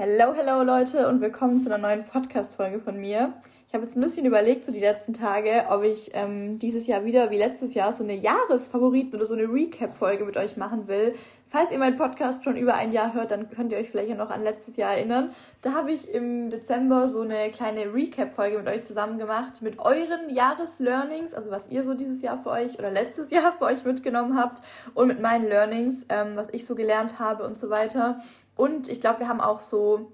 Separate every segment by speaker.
Speaker 1: Hello, hello Leute und willkommen zu einer neuen Podcast-Folge von mir. Ich habe jetzt ein bisschen überlegt, so die letzten Tage, ob ich ähm, dieses Jahr wieder wie letztes Jahr so eine Jahresfavoriten oder so eine Recap-Folge mit euch machen will. Falls ihr meinen Podcast schon über ein Jahr hört, dann könnt ihr euch vielleicht ja noch an letztes Jahr erinnern. Da habe ich im Dezember so eine kleine Recap-Folge mit euch zusammen gemacht, mit euren Jahreslearnings, also was ihr so dieses Jahr für euch oder letztes Jahr für euch mitgenommen habt und mit meinen Learnings, ähm, was ich so gelernt habe und so weiter. Und ich glaube, wir haben auch so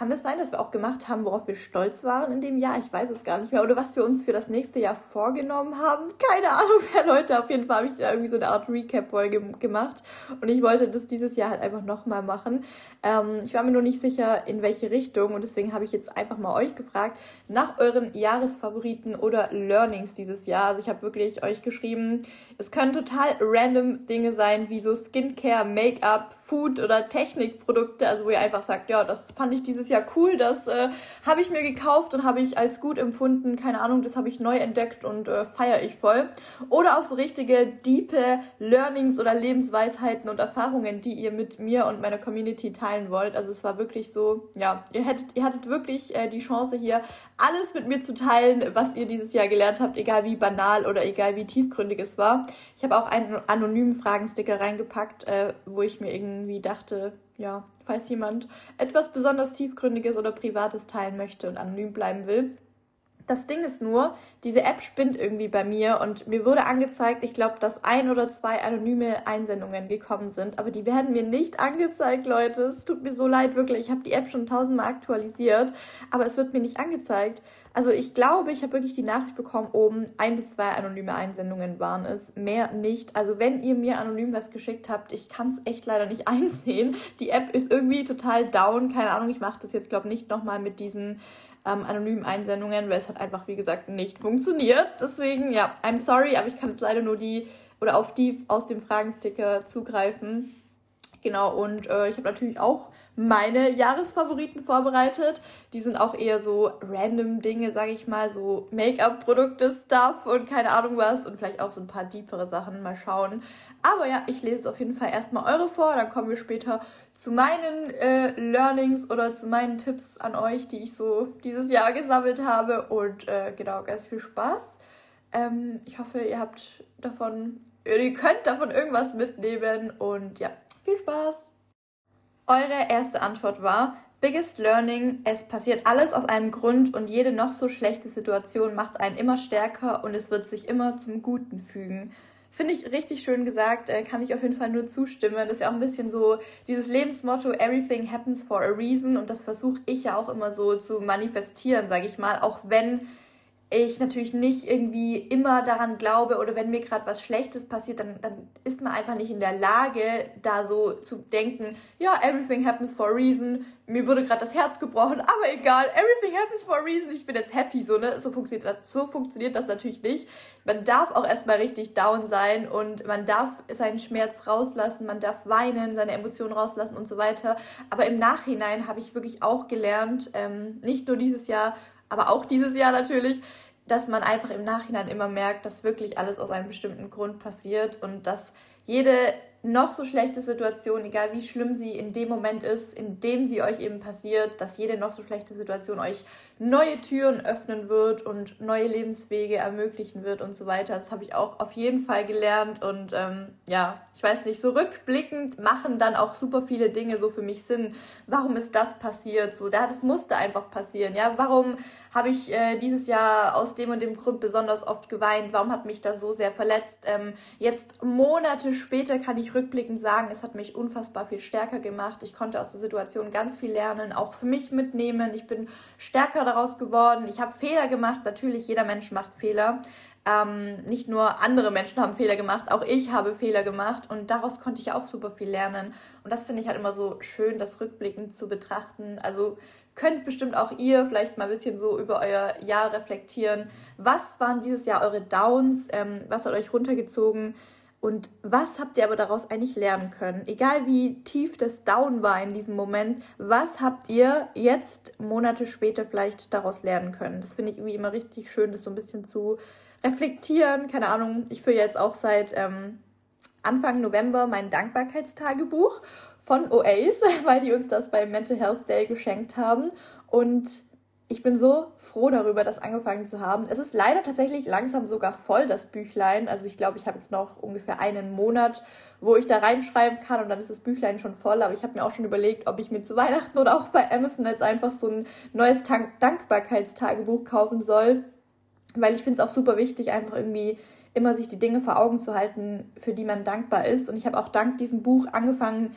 Speaker 1: kann es sein, dass wir auch gemacht haben, worauf wir stolz waren in dem Jahr? Ich weiß es gar nicht mehr. Oder was wir uns für das nächste Jahr vorgenommen haben? Keine Ahnung mehr, Leute. Auf jeden Fall habe ich da irgendwie so eine Art Recap-Folge gemacht. Und ich wollte das dieses Jahr halt einfach nochmal machen. Ähm, ich war mir nur nicht sicher, in welche Richtung. Und deswegen habe ich jetzt einfach mal euch gefragt, nach euren Jahresfavoriten oder Learnings dieses Jahr. Also ich habe wirklich euch geschrieben, es können total random Dinge sein, wie so Skincare, Make-up, Food oder Technikprodukte. Also wo ihr einfach sagt, ja, das fand ich dieses ja cool, das äh, habe ich mir gekauft und habe ich als gut empfunden, keine Ahnung, das habe ich neu entdeckt und äh, feiere ich voll. Oder auch so richtige diepe Learnings oder Lebensweisheiten und Erfahrungen, die ihr mit mir und meiner Community teilen wollt. Also es war wirklich so, ja, ihr hättet, ihr hattet wirklich äh, die Chance hier, alles mit mir zu teilen, was ihr dieses Jahr gelernt habt, egal wie banal oder egal wie tiefgründig es war. Ich habe auch einen anonymen Fragensticker reingepackt, äh, wo ich mir irgendwie dachte, ja, falls jemand etwas besonders tiefgründiges oder privates teilen möchte und anonym bleiben will. Das Ding ist nur, diese App spinnt irgendwie bei mir und mir wurde angezeigt, ich glaube, dass ein oder zwei anonyme Einsendungen gekommen sind, aber die werden mir nicht angezeigt, Leute. Es tut mir so leid, wirklich. Ich habe die App schon tausendmal aktualisiert, aber es wird mir nicht angezeigt. Also ich glaube, ich habe wirklich die Nachricht bekommen, oben ein bis zwei anonyme Einsendungen waren es, mehr nicht. Also wenn ihr mir anonym was geschickt habt, ich kann es echt leider nicht einsehen. Die App ist irgendwie total down, keine Ahnung, ich mache das jetzt glaube nicht nochmal mit diesen ähm, anonymen Einsendungen, weil es hat einfach, wie gesagt, nicht funktioniert. Deswegen, ja, I'm sorry, aber ich kann jetzt leider nur die oder auf die aus dem Fragensticker zugreifen. Genau, und äh, ich habe natürlich auch meine Jahresfavoriten vorbereitet. Die sind auch eher so random Dinge, sage ich mal, so Make-up-Produkte, Stuff und keine Ahnung was und vielleicht auch so ein paar deepere Sachen. Mal schauen. Aber ja, ich lese auf jeden Fall erstmal eure vor, dann kommen wir später zu meinen äh, Learnings oder zu meinen Tipps an euch, die ich so dieses Jahr gesammelt habe. Und äh, genau, ganz viel Spaß. Ähm, ich hoffe, ihr habt davon, ihr könnt davon irgendwas mitnehmen und ja, viel Spaß! Eure erste Antwort war, Biggest Learning, es passiert alles aus einem Grund und jede noch so schlechte Situation macht einen immer stärker und es wird sich immer zum Guten fügen. Finde ich richtig schön gesagt, äh, kann ich auf jeden Fall nur zustimmen. Das ist ja auch ein bisschen so dieses Lebensmotto, everything happens for a reason und das versuche ich ja auch immer so zu manifestieren, sage ich mal, auch wenn ich natürlich nicht irgendwie immer daran glaube oder wenn mir gerade was Schlechtes passiert, dann, dann ist man einfach nicht in der Lage, da so zu denken, ja, everything happens for a reason, mir wurde gerade das Herz gebrochen, aber egal, everything happens for a reason, ich bin jetzt happy, so, ne? So funktioniert das, so funktioniert das natürlich nicht. Man darf auch erstmal richtig down sein und man darf seinen Schmerz rauslassen, man darf weinen, seine Emotionen rauslassen und so weiter. Aber im Nachhinein habe ich wirklich auch gelernt, ähm, nicht nur dieses Jahr, aber auch dieses Jahr natürlich, dass man einfach im Nachhinein immer merkt, dass wirklich alles aus einem bestimmten Grund passiert und dass jede noch so schlechte Situation, egal wie schlimm sie in dem Moment ist, in dem sie euch eben passiert, dass jede noch so schlechte Situation euch neue Türen öffnen wird und neue Lebenswege ermöglichen wird und so weiter. Das habe ich auch auf jeden Fall gelernt und ähm, ja, ich weiß nicht, so rückblickend machen dann auch super viele Dinge so für mich Sinn. Warum ist das passiert? So, da das musste einfach passieren. Ja, warum habe ich äh, dieses Jahr aus dem und dem Grund besonders oft geweint? Warum hat mich das so sehr verletzt? Ähm, jetzt Monate später kann ich rückblickend sagen, es hat mich unfassbar viel stärker gemacht. Ich konnte aus der Situation ganz viel lernen, auch für mich mitnehmen. Ich bin stärker daraus geworden. Ich habe Fehler gemacht. Natürlich, jeder Mensch macht Fehler. Ähm, nicht nur andere Menschen haben Fehler gemacht, auch ich habe Fehler gemacht und daraus konnte ich auch super viel lernen. Und das finde ich halt immer so schön, das rückblickend zu betrachten. Also könnt bestimmt auch ihr vielleicht mal ein bisschen so über euer Jahr reflektieren. Was waren dieses Jahr eure Downs? Ähm, was hat euch runtergezogen? Und was habt ihr aber daraus eigentlich lernen können? Egal wie tief das Down war in diesem Moment, was habt ihr jetzt Monate später vielleicht daraus lernen können? Das finde ich irgendwie immer richtig schön, das so ein bisschen zu reflektieren. Keine Ahnung, ich führe jetzt auch seit ähm, Anfang November mein Dankbarkeitstagebuch von OAs, weil die uns das beim Mental Health Day geschenkt haben. Und ich bin so froh darüber, das angefangen zu haben. Es ist leider tatsächlich langsam sogar voll, das Büchlein. Also ich glaube, ich habe jetzt noch ungefähr einen Monat, wo ich da reinschreiben kann und dann ist das Büchlein schon voll. Aber ich habe mir auch schon überlegt, ob ich mir zu Weihnachten oder auch bei Amazon jetzt einfach so ein neues Dankbarkeitstagebuch kaufen soll. Weil ich finde es auch super wichtig, einfach irgendwie immer sich die Dinge vor Augen zu halten, für die man dankbar ist. Und ich habe auch dank diesem Buch angefangen,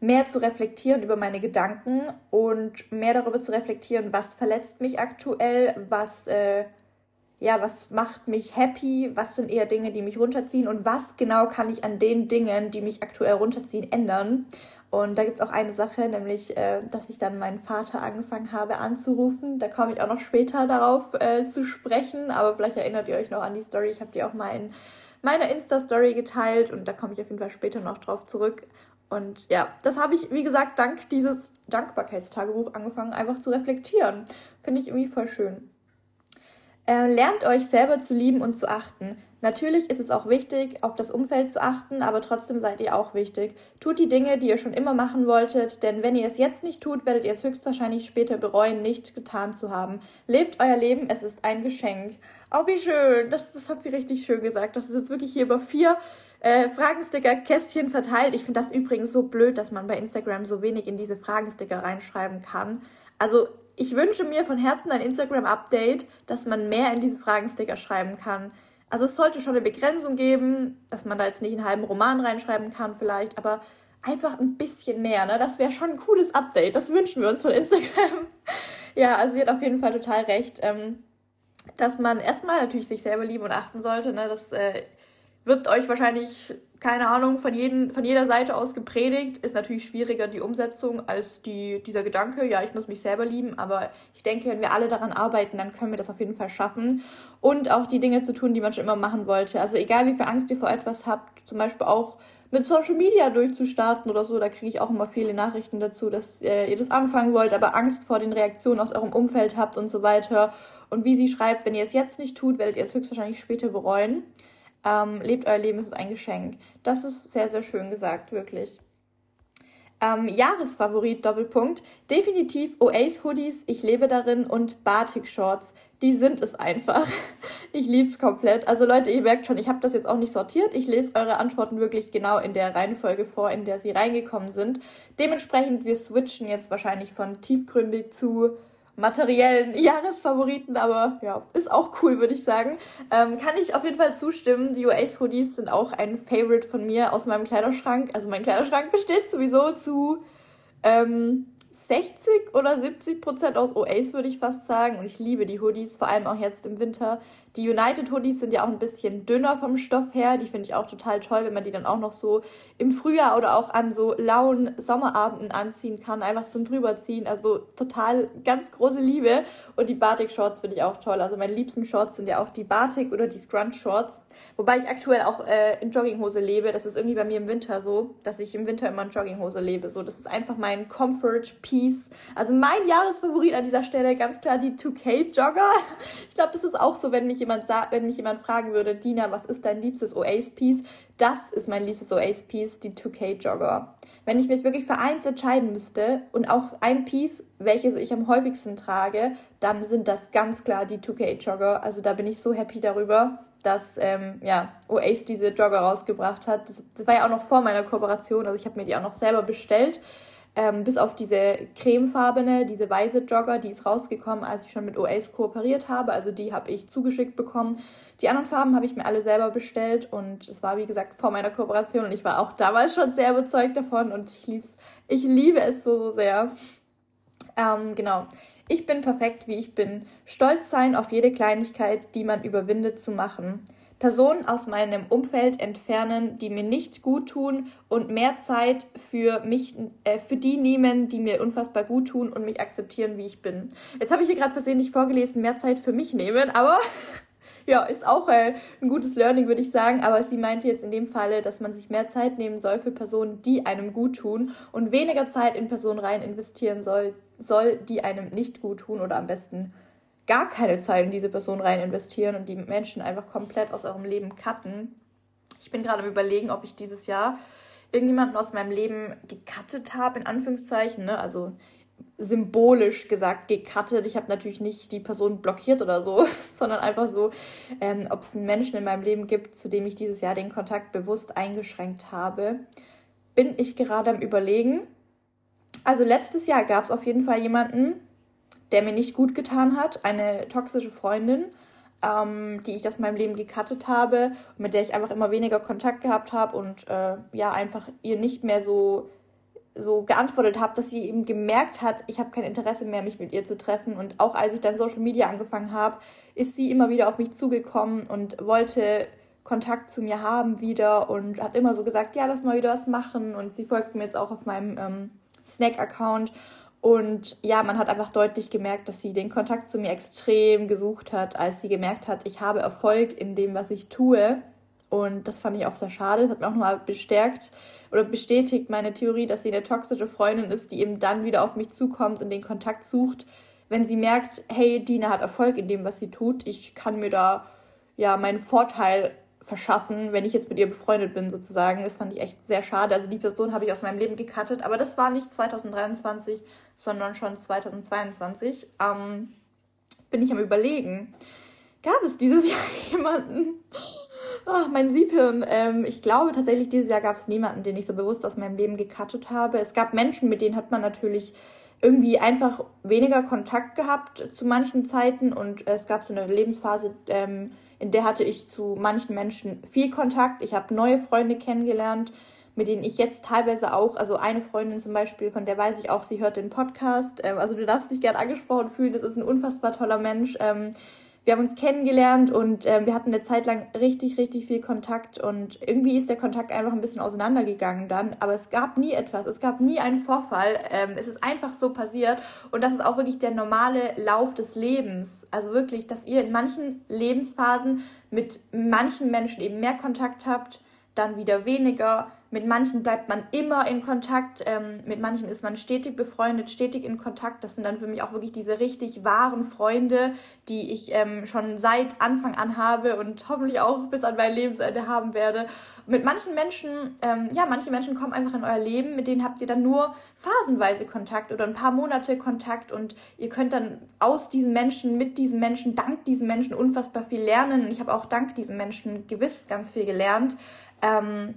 Speaker 1: mehr zu reflektieren über meine Gedanken und mehr darüber zu reflektieren, was verletzt mich aktuell, was, äh, ja, was macht mich happy, was sind eher Dinge, die mich runterziehen und was genau kann ich an den Dingen, die mich aktuell runterziehen, ändern. Und da gibt es auch eine Sache, nämlich, äh, dass ich dann meinen Vater angefangen habe anzurufen. Da komme ich auch noch später darauf äh, zu sprechen, aber vielleicht erinnert ihr euch noch an die Story. Ich habe die auch mal in meiner Insta-Story geteilt und da komme ich auf jeden Fall später noch drauf zurück. Und ja, das habe ich, wie gesagt, dank dieses Dankbarkeitstagebuch angefangen, einfach zu reflektieren. Finde ich irgendwie voll schön. Äh, lernt euch selber zu lieben und zu achten. Natürlich ist es auch wichtig, auf das Umfeld zu achten, aber trotzdem seid ihr auch wichtig. Tut die Dinge, die ihr schon immer machen wolltet, denn wenn ihr es jetzt nicht tut, werdet ihr es höchstwahrscheinlich später bereuen, nicht getan zu haben. Lebt euer Leben, es ist ein Geschenk. Oh, wie schön. Das, das hat sie richtig schön gesagt. Das ist jetzt wirklich hier über vier äh, Fragensticker-Kästchen verteilt. Ich finde das übrigens so blöd, dass man bei Instagram so wenig in diese Fragensticker reinschreiben kann. Also ich wünsche mir von Herzen ein Instagram-Update, dass man mehr in diese Fragensticker schreiben kann. Also es sollte schon eine Begrenzung geben, dass man da jetzt nicht einen halben Roman reinschreiben kann vielleicht, aber einfach ein bisschen mehr. Ne? Das wäre schon ein cooles Update. Das wünschen wir uns von Instagram. ja, also sie hat auf jeden Fall total recht, ähm, dass man erstmal natürlich sich selber lieben und achten sollte. Ne? Das äh, wird euch wahrscheinlich, keine Ahnung, von, jeden, von jeder Seite aus gepredigt. Ist natürlich schwieriger die Umsetzung als die, dieser Gedanke, ja, ich muss mich selber lieben. Aber ich denke, wenn wir alle daran arbeiten, dann können wir das auf jeden Fall schaffen. Und auch die Dinge zu tun, die man schon immer machen wollte. Also egal, wie viel Angst ihr vor etwas habt, zum Beispiel auch mit Social Media durchzustarten oder so, da kriege ich auch immer viele Nachrichten dazu, dass äh, ihr das anfangen wollt, aber Angst vor den Reaktionen aus eurem Umfeld habt und so weiter. Und wie sie schreibt, wenn ihr es jetzt nicht tut, werdet ihr es höchstwahrscheinlich später bereuen. Ähm, lebt euer Leben, es ist ein Geschenk. Das ist sehr, sehr schön gesagt, wirklich. Ähm, Jahresfavorit, Doppelpunkt. Definitiv Oace Hoodies, ich lebe darin und Batik Shorts. Die sind es einfach. Ich lieb's komplett. Also Leute, ihr merkt schon, ich habe das jetzt auch nicht sortiert. Ich lese eure Antworten wirklich genau in der Reihenfolge vor, in der sie reingekommen sind. Dementsprechend, wir switchen jetzt wahrscheinlich von tiefgründig zu materiellen Jahresfavoriten, aber ja, ist auch cool, würde ich sagen. Ähm, kann ich auf jeden Fall zustimmen. Die Oasis Hoodies sind auch ein Favorite von mir aus meinem Kleiderschrank. Also mein Kleiderschrank besteht sowieso zu ähm, 60 oder 70 Prozent aus OAs, würde ich fast sagen. Und ich liebe die Hoodies, vor allem auch jetzt im Winter. Die United Hoodies sind ja auch ein bisschen dünner vom Stoff her. Die finde ich auch total toll, wenn man die dann auch noch so im Frühjahr oder auch an so lauen Sommerabenden anziehen kann. Einfach zum drüberziehen. Also total ganz große Liebe. Und die Batik Shorts finde ich auch toll. Also meine liebsten Shorts sind ja auch die Batik oder die Scrunch Shorts. Wobei ich aktuell auch äh, in Jogginghose lebe. Das ist irgendwie bei mir im Winter so, dass ich im Winter immer in Jogginghose lebe. So, das ist einfach mein Comfort Piece. Also mein Jahresfavorit an dieser Stelle ganz klar die 2K Jogger. Ich glaube, das ist auch so, wenn mich jemand wenn mich jemand fragen würde, Dina, was ist dein liebstes Oasis Piece? Das ist mein liebstes Oasis Piece, die 2K Jogger. Wenn ich mich wirklich für eins entscheiden müsste und auch ein Piece, welches ich am häufigsten trage, dann sind das ganz klar die 2K Jogger. Also da bin ich so happy darüber dass ähm, ja, Oasis diese Jogger rausgebracht hat. Das, das war ja auch noch vor meiner Kooperation, also ich habe mir die auch noch selber bestellt. Ähm, bis auf diese cremefarbene, diese weiße Jogger, die ist rausgekommen, als ich schon mit Oasis kooperiert habe. Also die habe ich zugeschickt bekommen. Die anderen Farben habe ich mir alle selber bestellt und es war wie gesagt vor meiner Kooperation und ich war auch damals schon sehr überzeugt davon und ich lieb's, ich liebe es so, so sehr. Ähm, genau. Ich bin perfekt, wie ich bin. Stolz sein auf jede Kleinigkeit, die man überwindet zu machen. Personen aus meinem Umfeld entfernen, die mir nicht gut tun und mehr Zeit für mich, äh, für die nehmen, die mir unfassbar gut tun und mich akzeptieren, wie ich bin. Jetzt habe ich hier gerade versehentlich vorgelesen, mehr Zeit für mich nehmen, aber ja, ist auch äh, ein gutes Learning, würde ich sagen. Aber sie meinte jetzt in dem Falle, dass man sich mehr Zeit nehmen soll für Personen, die einem gut tun und weniger Zeit in Personen rein investieren soll, soll, die einem nicht gut tun oder am besten gar keine Zeit in diese Person rein investieren und die Menschen einfach komplett aus eurem Leben cutten. Ich bin gerade am überlegen, ob ich dieses Jahr irgendjemanden aus meinem Leben gecuttet habe, in Anführungszeichen, ne? Also symbolisch gesagt gecuttet. Ich habe natürlich nicht die Person blockiert oder so, sondern einfach so, ähm, ob es einen Menschen in meinem Leben gibt, zu dem ich dieses Jahr den Kontakt bewusst eingeschränkt habe, bin ich gerade am Überlegen. Also letztes Jahr gab es auf jeden Fall jemanden, der mir nicht gut getan hat, eine toxische Freundin, ähm, die ich aus meinem Leben gecuttet habe, mit der ich einfach immer weniger Kontakt gehabt habe und äh, ja, einfach ihr nicht mehr so so geantwortet habe, dass sie eben gemerkt hat, ich habe kein Interesse mehr, mich mit ihr zu treffen. Und auch als ich dann Social Media angefangen habe, ist sie immer wieder auf mich zugekommen und wollte Kontakt zu mir haben wieder und hat immer so gesagt, ja, lass mal wieder was machen. Und sie folgt mir jetzt auch auf meinem ähm, Snack-Account. Und ja, man hat einfach deutlich gemerkt, dass sie den Kontakt zu mir extrem gesucht hat, als sie gemerkt hat, ich habe Erfolg in dem, was ich tue. Und das fand ich auch sehr schade. Das hat mir auch nochmal bestärkt oder bestätigt meine Theorie, dass sie eine toxische Freundin ist, die eben dann wieder auf mich zukommt und den Kontakt sucht, wenn sie merkt, hey, Dina hat Erfolg in dem, was sie tut. Ich kann mir da ja meinen Vorteil verschaffen, wenn ich jetzt mit ihr befreundet bin, sozusagen. Das fand ich echt sehr schade. Also die Person habe ich aus meinem Leben gecuttet, aber das war nicht 2023, sondern schon 2022. Ähm, jetzt bin ich am überlegen. Gab es dieses Jahr jemanden, Oh, mein Siebhirn. Ähm, ich glaube tatsächlich, dieses Jahr gab es niemanden, den ich so bewusst aus meinem Leben gecuttet habe. Es gab Menschen, mit denen hat man natürlich irgendwie einfach weniger Kontakt gehabt zu manchen Zeiten und es gab so eine Lebensphase, ähm, in der hatte ich zu manchen Menschen viel Kontakt. Ich habe neue Freunde kennengelernt, mit denen ich jetzt teilweise auch, also eine Freundin zum Beispiel, von der weiß ich auch, sie hört den Podcast. Ähm, also du darfst dich gern angesprochen fühlen, das ist ein unfassbar toller Mensch. Wir haben uns kennengelernt und äh, wir hatten eine Zeit lang richtig, richtig viel Kontakt und irgendwie ist der Kontakt einfach ein bisschen auseinandergegangen dann, aber es gab nie etwas, es gab nie einen Vorfall, ähm, es ist einfach so passiert und das ist auch wirklich der normale Lauf des Lebens. Also wirklich, dass ihr in manchen Lebensphasen mit manchen Menschen eben mehr Kontakt habt, dann wieder weniger, mit manchen bleibt man immer in Kontakt, ähm, mit manchen ist man stetig befreundet, stetig in Kontakt. Das sind dann für mich auch wirklich diese richtig wahren Freunde, die ich ähm, schon seit Anfang an habe und hoffentlich auch bis an mein Lebensende haben werde. Mit manchen Menschen, ähm, ja, manche Menschen kommen einfach in euer Leben, mit denen habt ihr dann nur phasenweise Kontakt oder ein paar Monate Kontakt und ihr könnt dann aus diesen Menschen, mit diesen Menschen, dank diesen Menschen unfassbar viel lernen. Und ich habe auch dank diesen Menschen gewiss ganz viel gelernt. Ähm,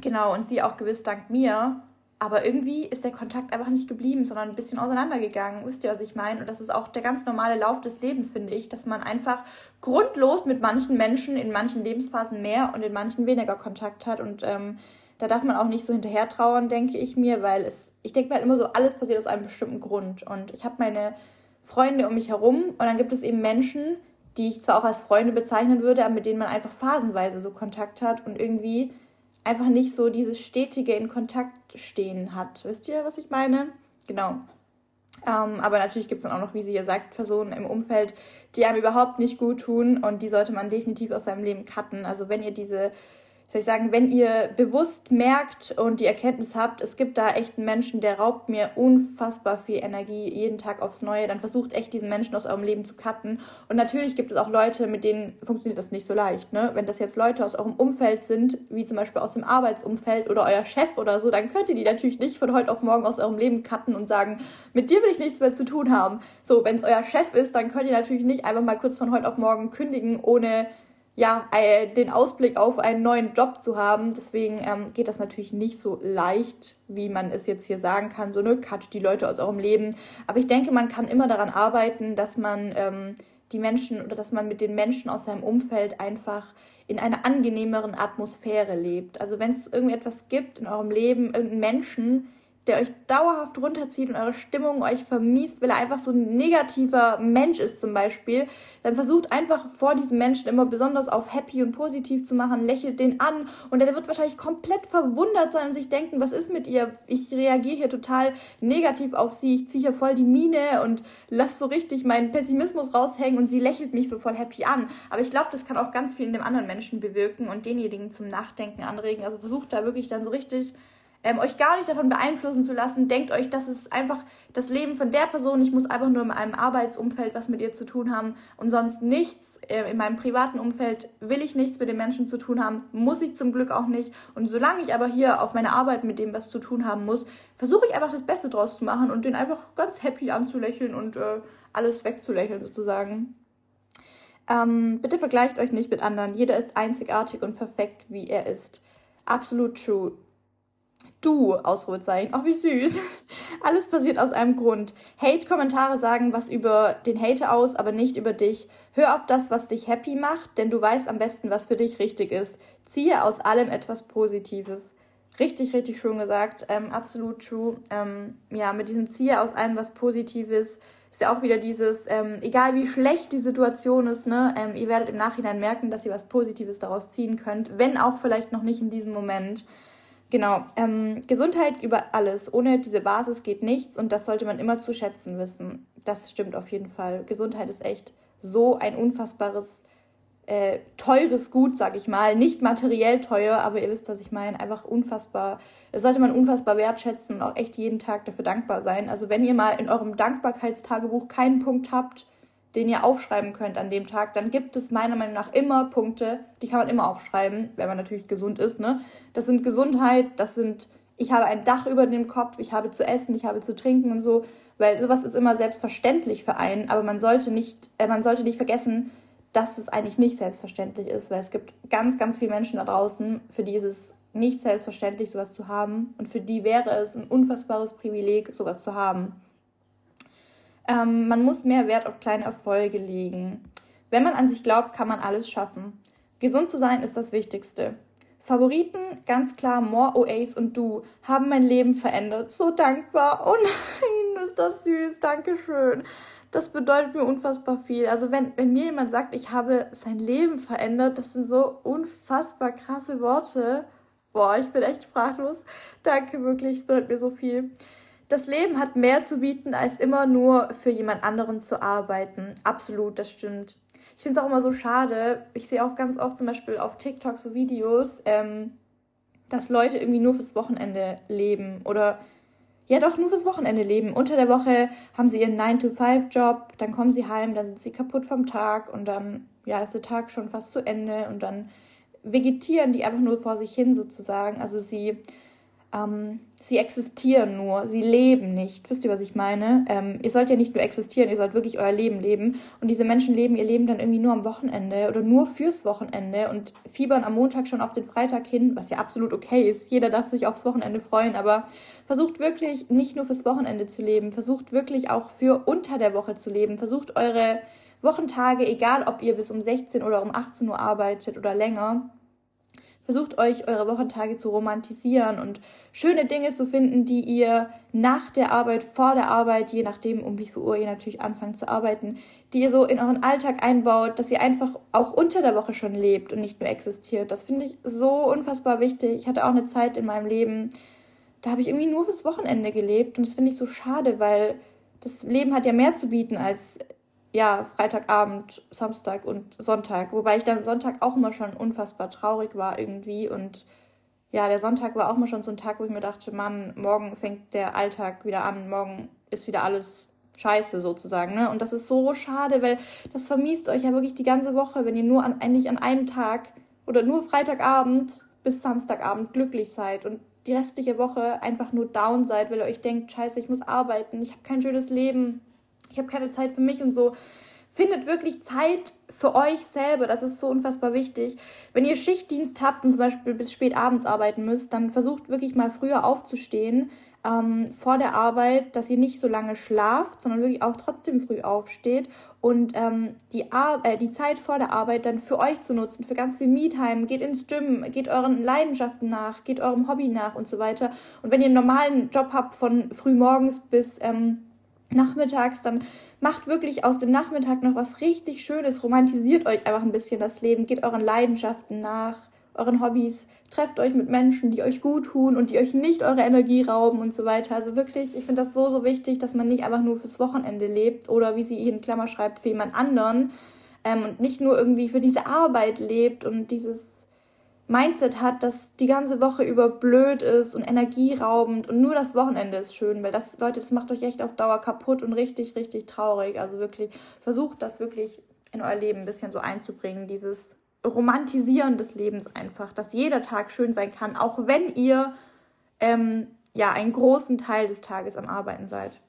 Speaker 1: Genau, und sie auch gewiss dank mir. Aber irgendwie ist der Kontakt einfach nicht geblieben, sondern ein bisschen auseinandergegangen. Wisst ihr, was ich meine? Und das ist auch der ganz normale Lauf des Lebens, finde ich, dass man einfach grundlos mit manchen Menschen in manchen Lebensphasen mehr und in manchen weniger Kontakt hat. Und ähm, da darf man auch nicht so hinterher trauern, denke ich mir, weil es, ich denke mir halt immer so, alles passiert aus einem bestimmten Grund. Und ich habe meine Freunde um mich herum und dann gibt es eben Menschen, die ich zwar auch als Freunde bezeichnen würde, aber mit denen man einfach phasenweise so Kontakt hat und irgendwie einfach nicht so dieses stetige in Kontakt stehen hat. Wisst ihr, was ich meine? Genau. Ähm, aber natürlich gibt es dann auch noch, wie sie hier sagt, Personen im Umfeld, die einem überhaupt nicht gut tun und die sollte man definitiv aus seinem Leben cutten. Also wenn ihr diese soll ich sagen, wenn ihr bewusst merkt und die Erkenntnis habt, es gibt da echt einen Menschen, der raubt mir unfassbar viel Energie jeden Tag aufs Neue, dann versucht echt diesen Menschen aus eurem Leben zu cutten. Und natürlich gibt es auch Leute, mit denen funktioniert das nicht so leicht. Ne? Wenn das jetzt Leute aus eurem Umfeld sind, wie zum Beispiel aus dem Arbeitsumfeld oder euer Chef oder so, dann könnt ihr die natürlich nicht von heute auf morgen aus eurem Leben cutten und sagen, mit dir will ich nichts mehr zu tun haben. So, wenn es euer Chef ist, dann könnt ihr natürlich nicht einfach mal kurz von heute auf morgen kündigen, ohne ja, den Ausblick auf einen neuen Job zu haben. Deswegen ähm, geht das natürlich nicht so leicht, wie man es jetzt hier sagen kann, so, ne, cut die Leute aus eurem Leben. Aber ich denke, man kann immer daran arbeiten, dass man ähm, die Menschen oder dass man mit den Menschen aus seinem Umfeld einfach in einer angenehmeren Atmosphäre lebt. Also wenn es irgendetwas gibt in eurem Leben, irgendeinen Menschen, der euch dauerhaft runterzieht und eure Stimmung euch vermiest, weil er einfach so ein negativer Mensch ist zum Beispiel, dann versucht einfach vor diesem Menschen immer besonders auf happy und positiv zu machen, lächelt den an und der wird wahrscheinlich komplett verwundert sein und sich denken, was ist mit ihr? Ich reagiere hier total negativ auf sie, ich ziehe hier voll die Miene und lasse so richtig meinen Pessimismus raushängen und sie lächelt mich so voll happy an. Aber ich glaube, das kann auch ganz viel in dem anderen Menschen bewirken und denjenigen zum Nachdenken anregen. Also versucht da wirklich dann so richtig ähm, euch gar nicht davon beeinflussen zu lassen. Denkt euch, das ist einfach das Leben von der Person. Ich muss einfach nur in einem Arbeitsumfeld was mit ihr zu tun haben und sonst nichts. Äh, in meinem privaten Umfeld will ich nichts mit den Menschen zu tun haben, muss ich zum Glück auch nicht. Und solange ich aber hier auf meiner Arbeit mit dem was zu tun haben muss, versuche ich einfach das Beste draus zu machen und den einfach ganz happy anzulächeln und äh, alles wegzulächeln sozusagen. Ähm, bitte vergleicht euch nicht mit anderen. Jeder ist einzigartig und perfekt, wie er ist. Absolut true. Du, Ausrufezeichen. Ach, wie süß. Alles passiert aus einem Grund. Hate-Kommentare sagen was über den Hater aus, aber nicht über dich. Hör auf das, was dich happy macht, denn du weißt am besten, was für dich richtig ist. Ziehe aus allem etwas Positives. Richtig, richtig schön gesagt. Ähm, absolut true. Ähm, ja, mit diesem Ziehe aus allem was Positives ist ja auch wieder dieses, ähm, egal wie schlecht die Situation ist, ne, ähm, ihr werdet im Nachhinein merken, dass ihr was Positives daraus ziehen könnt, wenn auch vielleicht noch nicht in diesem Moment. Genau, ähm, Gesundheit über alles. Ohne diese Basis geht nichts und das sollte man immer zu schätzen wissen. Das stimmt auf jeden Fall. Gesundheit ist echt so ein unfassbares, äh, teures Gut, sag ich mal. Nicht materiell teuer, aber ihr wisst, was ich meine. Einfach unfassbar. Das sollte man unfassbar wertschätzen und auch echt jeden Tag dafür dankbar sein. Also wenn ihr mal in eurem Dankbarkeitstagebuch keinen Punkt habt, den ihr aufschreiben könnt an dem Tag, dann gibt es meiner Meinung nach immer Punkte, die kann man immer aufschreiben, wenn man natürlich gesund ist. Ne? Das sind Gesundheit, das sind, ich habe ein Dach über dem Kopf, ich habe zu essen, ich habe zu trinken und so, weil sowas ist immer selbstverständlich für einen, aber man sollte nicht, äh, man sollte nicht vergessen, dass es eigentlich nicht selbstverständlich ist, weil es gibt ganz, ganz viele Menschen da draußen, für die ist es nicht selbstverständlich, sowas zu haben und für die wäre es ein unfassbares Privileg, sowas zu haben. Ähm, man muss mehr Wert auf kleine Erfolge legen. Wenn man an sich glaubt, kann man alles schaffen. Gesund zu sein ist das Wichtigste. Favoriten, ganz klar, More OAs und du, haben mein Leben verändert. So dankbar. Oh nein, ist das süß. Dankeschön. Das bedeutet mir unfassbar viel. Also wenn, wenn mir jemand sagt, ich habe sein Leben verändert, das sind so unfassbar krasse Worte. Boah, ich bin echt fraglos. Danke wirklich, es bedeutet mir so viel. Das Leben hat mehr zu bieten, als immer nur für jemand anderen zu arbeiten. Absolut, das stimmt. Ich finde es auch immer so schade. Ich sehe auch ganz oft zum Beispiel auf TikTok so Videos, ähm, dass Leute irgendwie nur fürs Wochenende leben oder ja doch nur fürs Wochenende leben. Unter der Woche haben sie ihren 9-to-5-Job, dann kommen sie heim, dann sind sie kaputt vom Tag und dann ja, ist der Tag schon fast zu Ende und dann vegetieren die einfach nur vor sich hin sozusagen. Also sie ähm, sie existieren nur, sie leben nicht. Wisst ihr, was ich meine? Ähm, ihr sollt ja nicht nur existieren, ihr sollt wirklich euer Leben leben. Und diese Menschen leben ihr Leben dann irgendwie nur am Wochenende oder nur fürs Wochenende und fiebern am Montag schon auf den Freitag hin, was ja absolut okay ist. Jeder darf sich aufs Wochenende freuen, aber versucht wirklich nicht nur fürs Wochenende zu leben, versucht wirklich auch für unter der Woche zu leben. Versucht eure Wochentage, egal ob ihr bis um 16 oder um 18 Uhr arbeitet oder länger, Versucht euch eure Wochentage zu romantisieren und schöne Dinge zu finden, die ihr nach der Arbeit, vor der Arbeit, je nachdem, um wie viel Uhr ihr natürlich anfangt zu arbeiten, die ihr so in euren Alltag einbaut, dass ihr einfach auch unter der Woche schon lebt und nicht nur existiert. Das finde ich so unfassbar wichtig. Ich hatte auch eine Zeit in meinem Leben, da habe ich irgendwie nur fürs Wochenende gelebt und das finde ich so schade, weil das Leben hat ja mehr zu bieten als ja, Freitagabend, Samstag und Sonntag. Wobei ich dann Sonntag auch immer schon unfassbar traurig war irgendwie. Und ja, der Sonntag war auch mal schon so ein Tag, wo ich mir dachte, Mann, morgen fängt der Alltag wieder an, morgen ist wieder alles scheiße sozusagen. Ne? Und das ist so schade, weil das vermiest euch ja wirklich die ganze Woche, wenn ihr nur an, eigentlich an einem Tag oder nur Freitagabend bis Samstagabend glücklich seid und die restliche Woche einfach nur down seid, weil ihr euch denkt, scheiße, ich muss arbeiten, ich habe kein schönes Leben, ich habe keine Zeit für mich und so. Findet wirklich Zeit für euch selber. Das ist so unfassbar wichtig. Wenn ihr Schichtdienst habt und zum Beispiel bis spät abends arbeiten müsst, dann versucht wirklich mal früher aufzustehen ähm, vor der Arbeit, dass ihr nicht so lange schlaft, sondern wirklich auch trotzdem früh aufsteht und ähm, die, Ar äh, die Zeit vor der Arbeit dann für euch zu nutzen, für ganz viel Me-Time. Geht ins Gym, geht euren Leidenschaften nach, geht eurem Hobby nach und so weiter. Und wenn ihr einen normalen Job habt von früh morgens bis ähm, nachmittags, dann macht wirklich aus dem Nachmittag noch was richtig Schönes, romantisiert euch einfach ein bisschen das Leben, geht euren Leidenschaften nach, euren Hobbys, trefft euch mit Menschen, die euch gut tun und die euch nicht eure Energie rauben und so weiter. Also wirklich, ich finde das so, so wichtig, dass man nicht einfach nur fürs Wochenende lebt oder wie sie hier in Klammer schreibt, für jemand anderen ähm, und nicht nur irgendwie für diese Arbeit lebt und dieses Mindset hat, das die ganze Woche über blöd ist und energieraubend und nur das Wochenende ist schön, weil das, Leute, das macht euch echt auf Dauer kaputt und richtig, richtig traurig. Also wirklich, versucht das wirklich in euer Leben ein bisschen so einzubringen, dieses Romantisieren des Lebens einfach, dass jeder Tag schön sein kann, auch wenn ihr ähm, ja einen großen Teil des Tages am Arbeiten seid.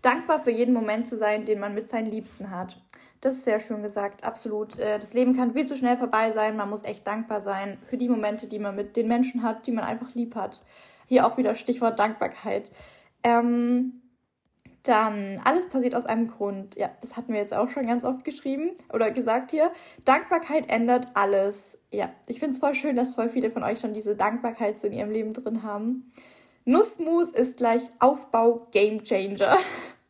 Speaker 1: Dankbar für jeden Moment zu sein, den man mit seinen Liebsten hat. Das ist sehr schön gesagt, absolut. Äh, das Leben kann viel zu schnell vorbei sein. Man muss echt dankbar sein für die Momente, die man mit den Menschen hat, die man einfach lieb hat. Hier auch wieder Stichwort Dankbarkeit. Ähm, dann, alles passiert aus einem Grund. Ja, das hatten wir jetzt auch schon ganz oft geschrieben oder gesagt hier. Dankbarkeit ändert alles. Ja, ich finde es voll schön, dass voll viele von euch schon diese Dankbarkeit so in ihrem Leben drin haben. Nussmus ist gleich Aufbau Game Changer.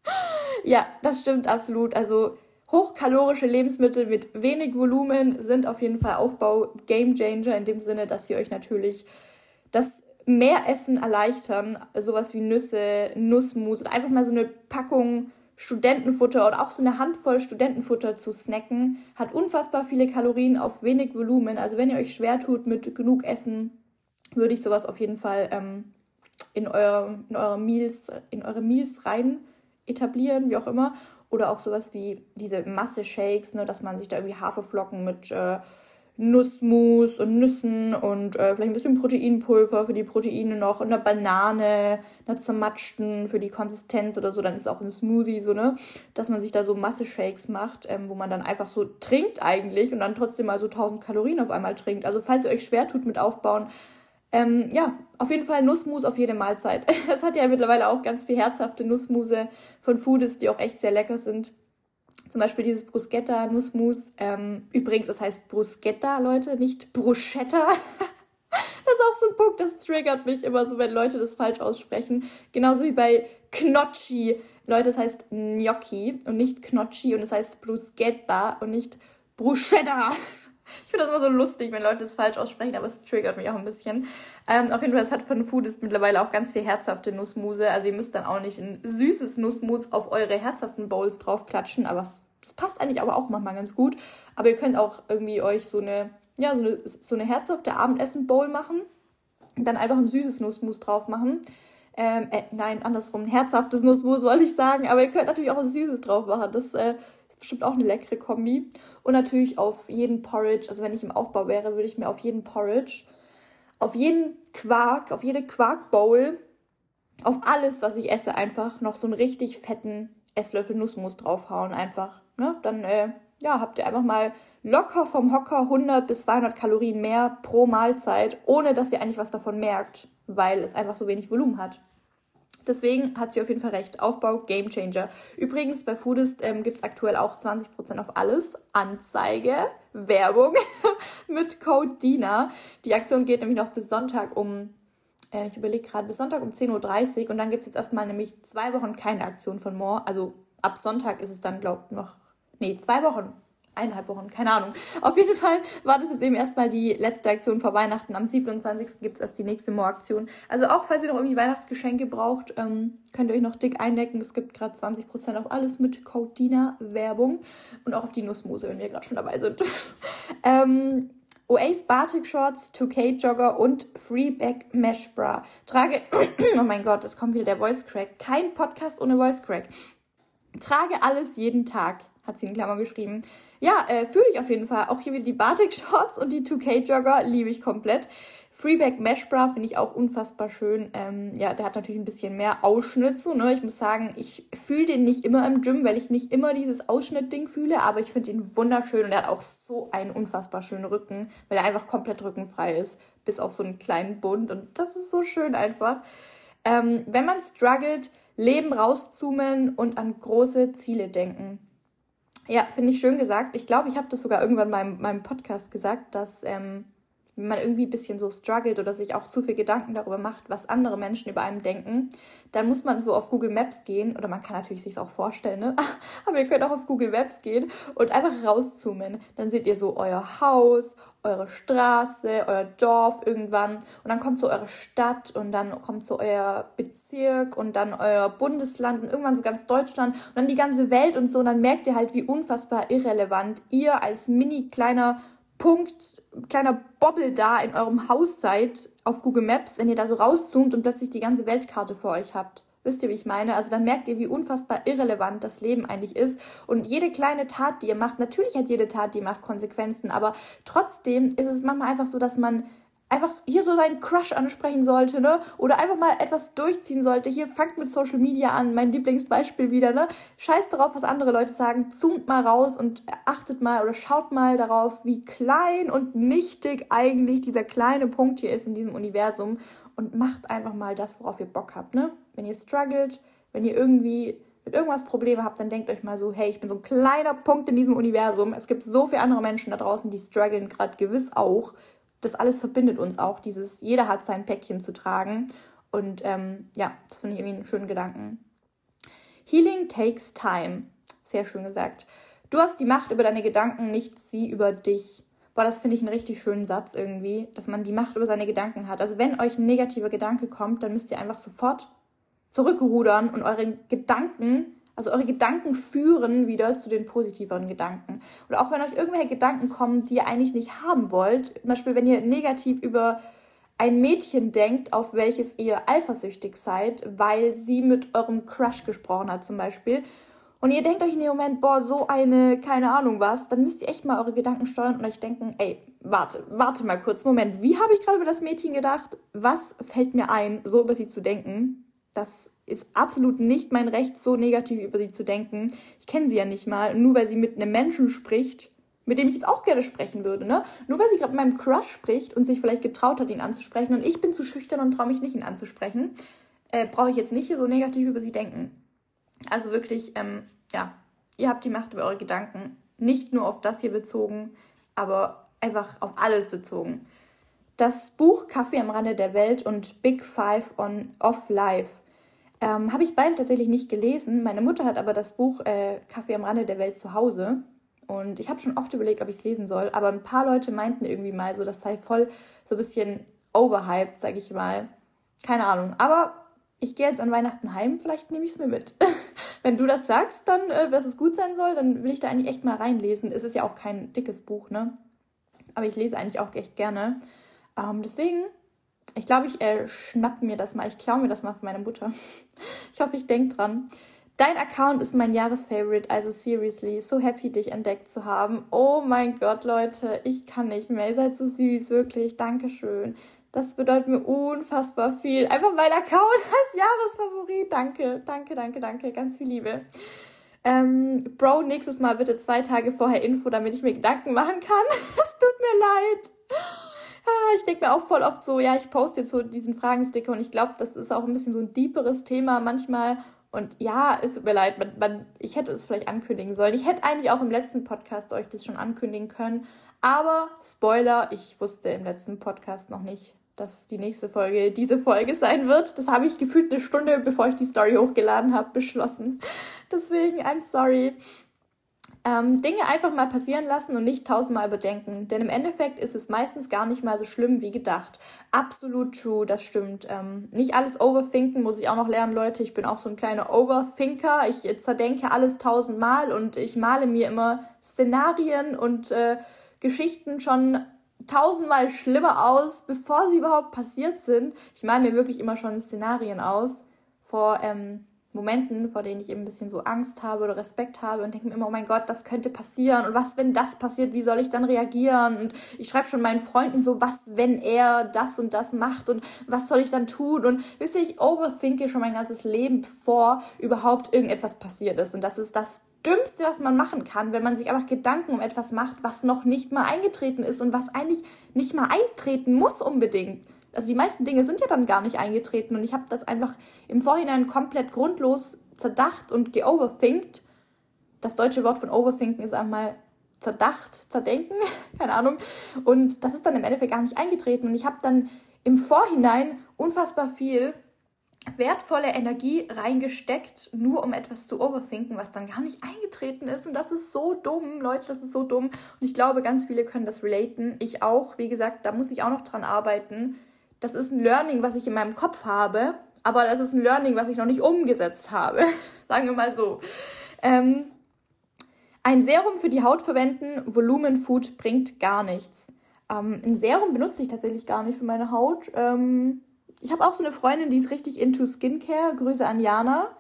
Speaker 1: ja, das stimmt absolut. Also Hochkalorische Lebensmittel mit wenig Volumen sind auf jeden Fall Aufbau Game Changer in dem Sinne, dass sie euch natürlich das Mehressen erleichtern. Sowas wie Nüsse, Nussmus und einfach mal so eine Packung Studentenfutter oder auch so eine Handvoll Studentenfutter zu snacken, hat unfassbar viele Kalorien auf wenig Volumen. Also wenn ihr euch schwer tut mit genug Essen, würde ich sowas auf jeden Fall ähm, in, euer, in, eure Meals, in eure Meals rein etablieren, wie auch immer. Oder auch sowas wie diese Masse-Shakes, ne, dass man sich da irgendwie Haferflocken mit äh, Nussmus und Nüssen und äh, vielleicht ein bisschen Proteinpulver für die Proteine noch, und eine Banane, eine zermatschten für die Konsistenz oder so, dann ist auch ein Smoothie so, ne? Dass man sich da so Masse-Shakes macht, ähm, wo man dann einfach so trinkt eigentlich und dann trotzdem mal so 1000 Kalorien auf einmal trinkt. Also falls ihr euch schwer tut mit Aufbauen, ähm, ja, auf jeden Fall Nussmus auf jede Mahlzeit. Es hat ja mittlerweile auch ganz viel herzhafte Nussmuse von Foodies, die auch echt sehr lecker sind. Zum Beispiel dieses Bruschetta Nussmus. Ähm, übrigens, das heißt Bruschetta, Leute, nicht Bruschetta. Das ist auch so ein Punkt, das triggert mich immer so, wenn Leute das falsch aussprechen. Genauso wie bei Knocchi. Leute, das heißt Gnocchi und nicht Knocchi und es das heißt Bruschetta und nicht Bruschetta. Ich finde das immer so lustig, wenn Leute das falsch aussprechen, aber es triggert mich auch ein bisschen. Ähm, auf jeden Fall, es hat von Foodist mittlerweile auch ganz viel herzhafte Nussmuse. Also ihr müsst dann auch nicht ein süßes Nussmus auf eure herzhaften Bowls draufklatschen, aber es, es passt eigentlich aber auch manchmal ganz gut. Aber ihr könnt auch irgendwie euch so eine, ja, so eine, so eine herzhafte Abendessen-Bowl machen und dann einfach ein süßes Nussmus drauf machen. Ähm, äh, nein, andersrum, ein herzhaftes Nussmus wollte ich sagen, aber ihr könnt natürlich auch was Süßes drauf machen. Das äh, ist bestimmt auch eine leckere Kombi. Und natürlich auf jeden Porridge, also wenn ich im Aufbau wäre, würde ich mir auf jeden Porridge, auf jeden Quark, auf jede Quarkbowl, auf alles, was ich esse, einfach noch so einen richtig fetten Esslöffel Nussmus draufhauen. Einfach, ne? Dann, äh, ja, habt ihr einfach mal locker vom Hocker 100 bis 200 Kalorien mehr pro Mahlzeit, ohne dass ihr eigentlich was davon merkt, weil es einfach so wenig Volumen hat. Deswegen hat sie auf jeden Fall recht. Aufbau, Game Changer. Übrigens, bei Foodist ähm, gibt es aktuell auch 20% auf alles. Anzeige, Werbung mit Code DINA. Die Aktion geht nämlich noch bis Sonntag um, äh, ich überlege gerade, bis Sonntag um 10.30 Uhr. Und dann gibt es jetzt erstmal nämlich zwei Wochen keine Aktion von More. Also ab Sonntag ist es dann, glaube ich, noch, nee, zwei Wochen eineinhalb Wochen, keine Ahnung. Auf jeden Fall war das jetzt eben erstmal die letzte Aktion vor Weihnachten. Am 27. gibt es erst die nächste More-Aktion. Also auch, falls ihr noch irgendwie Weihnachtsgeschenke braucht, ähm, könnt ihr euch noch dick eindecken. Es gibt gerade 20% auf alles mit Code DINA Werbung und auch auf die Nussmose, wenn wir gerade schon dabei sind. ähm, Oace Batik Shorts, 2K Jogger und Freeback Mesh Bra. Trage, oh mein Gott, es kommt wieder der Voice Crack. Kein Podcast ohne Voice Crack. Trage alles jeden Tag hat sie in Klammern geschrieben. Ja, äh, fühle ich auf jeden Fall. Auch hier wieder die Batik-Shorts und die 2K-Jogger liebe ich komplett. Freeback Mesh Bra finde ich auch unfassbar schön. Ähm, ja, der hat natürlich ein bisschen mehr Ausschnitt so, ne? Ich muss sagen, ich fühle den nicht immer im Gym, weil ich nicht immer dieses Ausschnittding fühle, aber ich finde ihn wunderschön und er hat auch so einen unfassbar schönen Rücken, weil er einfach komplett rückenfrei ist, bis auf so einen kleinen Bund und das ist so schön einfach. Ähm, wenn man struggelt, Leben rauszoomen und an große Ziele denken. Ja, finde ich schön gesagt. Ich glaube, ich habe das sogar irgendwann in meinem, meinem Podcast gesagt, dass ähm, wenn man irgendwie ein bisschen so struggelt oder sich auch zu viel Gedanken darüber macht, was andere Menschen über einem denken, dann muss man so auf Google Maps gehen oder man kann natürlich sich auch vorstellen, ne? aber ihr könnt auch auf Google Maps gehen und einfach rauszoomen. Dann seht ihr so euer Haus, eure Straße, euer Dorf irgendwann und dann kommt so eure Stadt und dann kommt so euer Bezirk und dann euer Bundesland und irgendwann so ganz Deutschland und dann die ganze Welt und so und dann merkt ihr halt, wie unfassbar irrelevant ihr als mini kleiner Punkt, kleiner Bobbel da in eurem Haus seid auf Google Maps, wenn ihr da so rauszoomt und plötzlich die ganze Weltkarte vor euch habt. Wisst ihr, wie ich meine? Also dann merkt ihr, wie unfassbar irrelevant das Leben eigentlich ist. Und jede kleine Tat, die ihr macht, natürlich hat jede Tat, die ihr macht, Konsequenzen, aber trotzdem ist es manchmal einfach so, dass man einfach hier so seinen Crush ansprechen sollte, ne? Oder einfach mal etwas durchziehen sollte. Hier fangt mit Social Media an, mein Lieblingsbeispiel wieder, ne? Scheiß darauf, was andere Leute sagen, zoomt mal raus und achtet mal oder schaut mal darauf, wie klein und nichtig eigentlich dieser kleine Punkt hier ist in diesem Universum und macht einfach mal das, worauf ihr Bock habt, ne? Wenn ihr struggelt, wenn ihr irgendwie mit irgendwas Probleme habt, dann denkt euch mal so, hey, ich bin so ein kleiner Punkt in diesem Universum. Es gibt so viele andere Menschen da draußen, die strugglen gerade gewiss auch das alles verbindet uns auch, dieses, jeder hat sein Päckchen zu tragen. Und ähm, ja, das finde ich irgendwie einen schönen Gedanken. Healing takes time. Sehr schön gesagt. Du hast die Macht über deine Gedanken, nicht sie über dich. Boah, das finde ich einen richtig schönen Satz irgendwie, dass man die Macht über seine Gedanken hat. Also wenn euch ein negativer Gedanke kommt, dann müsst ihr einfach sofort zurückrudern und euren Gedanken also eure Gedanken führen wieder zu den positiveren Gedanken. Oder auch wenn euch irgendwelche Gedanken kommen, die ihr eigentlich nicht haben wollt, zum Beispiel wenn ihr negativ über ein Mädchen denkt, auf welches ihr eifersüchtig seid, weil sie mit eurem Crush gesprochen hat zum Beispiel, und ihr denkt euch in dem Moment, boah, so eine, keine Ahnung was, dann müsst ihr echt mal eure Gedanken steuern und euch denken, ey, warte, warte mal kurz, Moment, wie habe ich gerade über das Mädchen gedacht? Was fällt mir ein, so über sie zu denken? Das ist absolut nicht mein Recht, so negativ über sie zu denken. Ich kenne sie ja nicht mal. Nur weil sie mit einem Menschen spricht, mit dem ich jetzt auch gerne sprechen würde, ne? Nur weil sie gerade mit meinem Crush spricht und sich vielleicht getraut hat, ihn anzusprechen und ich bin zu schüchtern und traue mich nicht, ihn anzusprechen, äh, brauche ich jetzt nicht so negativ über sie denken. Also wirklich, ähm, ja, ihr habt die Macht über eure Gedanken. Nicht nur auf das hier bezogen, aber einfach auf alles bezogen. Das Buch Kaffee am Rande der Welt und Big Five on Off Life ähm, Habe ich beide tatsächlich nicht gelesen. Meine Mutter hat aber das Buch äh, Kaffee am Rande der Welt zu Hause. Und ich habe schon oft überlegt, ob ich es lesen soll. Aber ein paar Leute meinten irgendwie mal so, das sei voll so ein bisschen overhyped, sage ich mal. Keine Ahnung. Aber ich gehe jetzt an Weihnachten heim, vielleicht nehme ich es mir mit. Wenn du das sagst, dann, äh, dass es gut sein soll, dann will ich da eigentlich echt mal reinlesen. Es ist ja auch kein dickes Buch, ne? Aber ich lese eigentlich auch echt gerne. Ähm, deswegen ich glaube, ich äh, schnapp mir das mal. Ich klaue mir das mal von meiner Mutter. Ich hoffe, ich denke dran. Dein Account ist mein Jahresfavorite, also seriously, so happy, dich entdeckt zu haben. Oh mein Gott, Leute, ich kann nicht mehr. Ihr seid so süß, wirklich. Dankeschön. Das bedeutet mir unfassbar viel. Einfach mein Account als Jahresfavorit. Danke, danke, danke, danke. Ganz viel Liebe. Ähm, Bro, nächstes Mal bitte zwei Tage vorher Info, damit ich mir Gedanken machen kann. es tut mir leid. Ah, ich denke mir auch voll oft so, ja, ich poste jetzt so diesen Fragensticker und ich glaube, das ist auch ein bisschen so ein deeperes Thema manchmal. Und ja, es tut mir leid, man, man, ich hätte es vielleicht ankündigen sollen. Ich hätte eigentlich auch im letzten Podcast euch das schon ankündigen können. Aber Spoiler, ich wusste im letzten Podcast noch nicht, dass die nächste Folge diese Folge sein wird. Das habe ich gefühlt eine Stunde, bevor ich die Story hochgeladen habe, beschlossen. Deswegen, I'm sorry. Ähm, Dinge einfach mal passieren lassen und nicht tausendmal bedenken. Denn im Endeffekt ist es meistens gar nicht mal so schlimm wie gedacht. Absolut true, das stimmt. Ähm, nicht alles overthinken muss ich auch noch lernen, Leute. Ich bin auch so ein kleiner Overthinker. Ich zerdenke alles tausendmal und ich male mir immer Szenarien und äh, Geschichten schon tausendmal schlimmer aus, bevor sie überhaupt passiert sind. Ich male mir wirklich immer schon Szenarien aus vor ähm, Momenten, vor denen ich eben ein bisschen so Angst habe oder Respekt habe und denke mir immer, oh mein Gott, das könnte passieren und was, wenn das passiert, wie soll ich dann reagieren? Und ich schreibe schon meinen Freunden so, was, wenn er das und das macht und was soll ich dann tun? Und wisst ihr, ich overthinke schon mein ganzes Leben, bevor überhaupt irgendetwas passiert ist. Und das ist das Dümmste, was man machen kann, wenn man sich einfach Gedanken um etwas macht, was noch nicht mal eingetreten ist und was eigentlich nicht mal eintreten muss unbedingt also die meisten Dinge sind ja dann gar nicht eingetreten und ich habe das einfach im Vorhinein komplett grundlos zerdacht und geoverthinkt. Das deutsche Wort von overthinken ist einmal zerdacht, zerdenken, keine Ahnung. Und das ist dann im Endeffekt gar nicht eingetreten und ich habe dann im Vorhinein unfassbar viel wertvolle Energie reingesteckt, nur um etwas zu overthinken, was dann gar nicht eingetreten ist. Und das ist so dumm, Leute, das ist so dumm. Und ich glaube, ganz viele können das relaten. Ich auch, wie gesagt, da muss ich auch noch dran arbeiten das ist ein Learning, was ich in meinem Kopf habe, aber das ist ein Learning, was ich noch nicht umgesetzt habe. Sagen wir mal so. Ähm, Ein Serum für die Haut verwenden, Volumenfood bringt gar nichts. Ähm, ein Serum benutze ich tatsächlich gar nicht für meine Haut. Ähm, ich habe auch so eine Freundin, die ist richtig into Skincare. Grüße an Jana.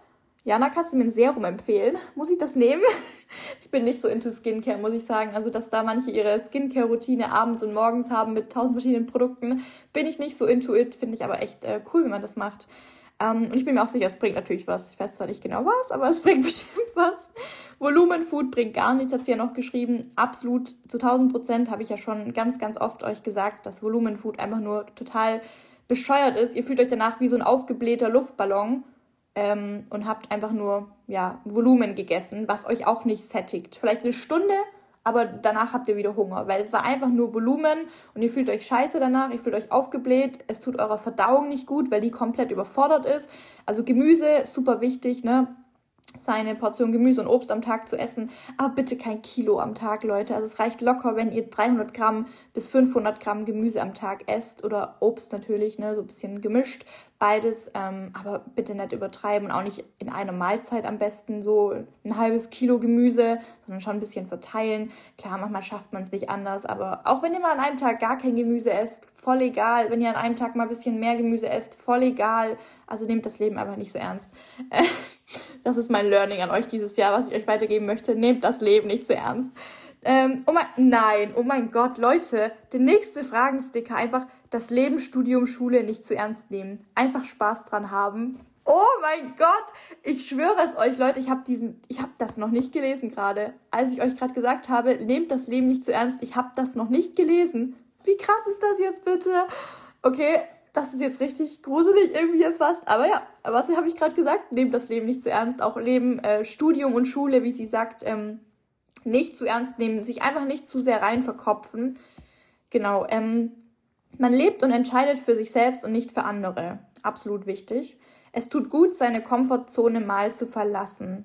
Speaker 1: Jana, kannst du mir ein Serum empfehlen? Muss ich das nehmen? Ich bin nicht so into Skincare, muss ich sagen. Also, dass da manche ihre Skincare-Routine abends und morgens haben mit tausend verschiedenen Produkten, bin ich nicht so into it. Finde ich aber echt äh, cool, wenn man das macht. Ähm, und ich bin mir auch sicher, es bringt natürlich was. Ich weiß zwar nicht genau was, aber es bringt bestimmt was. Volumenfood bringt gar nichts, hat sie ja noch geschrieben. Absolut zu 1000 Prozent habe ich ja schon ganz, ganz oft euch gesagt, dass Volumenfood einfach nur total bescheuert ist. Ihr fühlt euch danach wie so ein aufgeblähter Luftballon ähm, und habt einfach nur ja, Volumen gegessen, was euch auch nicht sättigt. Vielleicht eine Stunde, aber danach habt ihr wieder Hunger, weil es war einfach nur Volumen und ihr fühlt euch scheiße danach, ihr fühlt euch aufgebläht, es tut eurer Verdauung nicht gut, weil die komplett überfordert ist. Also Gemüse, super wichtig, ne? seine Portion Gemüse und Obst am Tag zu essen, aber bitte kein Kilo am Tag, Leute. Also es reicht locker, wenn ihr 300 Gramm bis 500 Gramm Gemüse am Tag esst oder Obst natürlich, ne, so ein bisschen gemischt, beides, ähm, aber bitte nicht übertreiben und auch nicht in einer Mahlzeit am besten so ein halbes Kilo Gemüse, sondern schon ein bisschen verteilen. Klar, manchmal schafft man es nicht anders, aber auch wenn ihr mal an einem Tag gar kein Gemüse esst, voll egal. Wenn ihr an einem Tag mal ein bisschen mehr Gemüse esst, voll egal. Also nehmt das Leben einfach nicht so ernst. Das ist mein Learning an euch dieses Jahr, was ich euch weitergeben möchte. Nehmt das Leben nicht zu ernst. Ähm, oh mein, nein, oh mein Gott, Leute, der nächste Fragensticker einfach das Leben, Studium, Schule nicht zu ernst nehmen. Einfach Spaß dran haben. Oh mein Gott, ich schwöre es euch, Leute, ich habe diesen, ich habe das noch nicht gelesen gerade. Als ich euch gerade gesagt habe, nehmt das Leben nicht zu ernst, ich habe das noch nicht gelesen. Wie krass ist das jetzt bitte? Okay, das ist jetzt richtig gruselig irgendwie fast. Aber ja, was habe ich gerade gesagt? Nehmt das Leben nicht zu ernst. Auch Leben, äh, Studium und Schule, wie sie sagt, ähm, nicht zu ernst nehmen, sich einfach nicht zu sehr rein verkopfen. Genau, ähm, man lebt und entscheidet für sich selbst und nicht für andere. Absolut wichtig. Es tut gut, seine Komfortzone mal zu verlassen.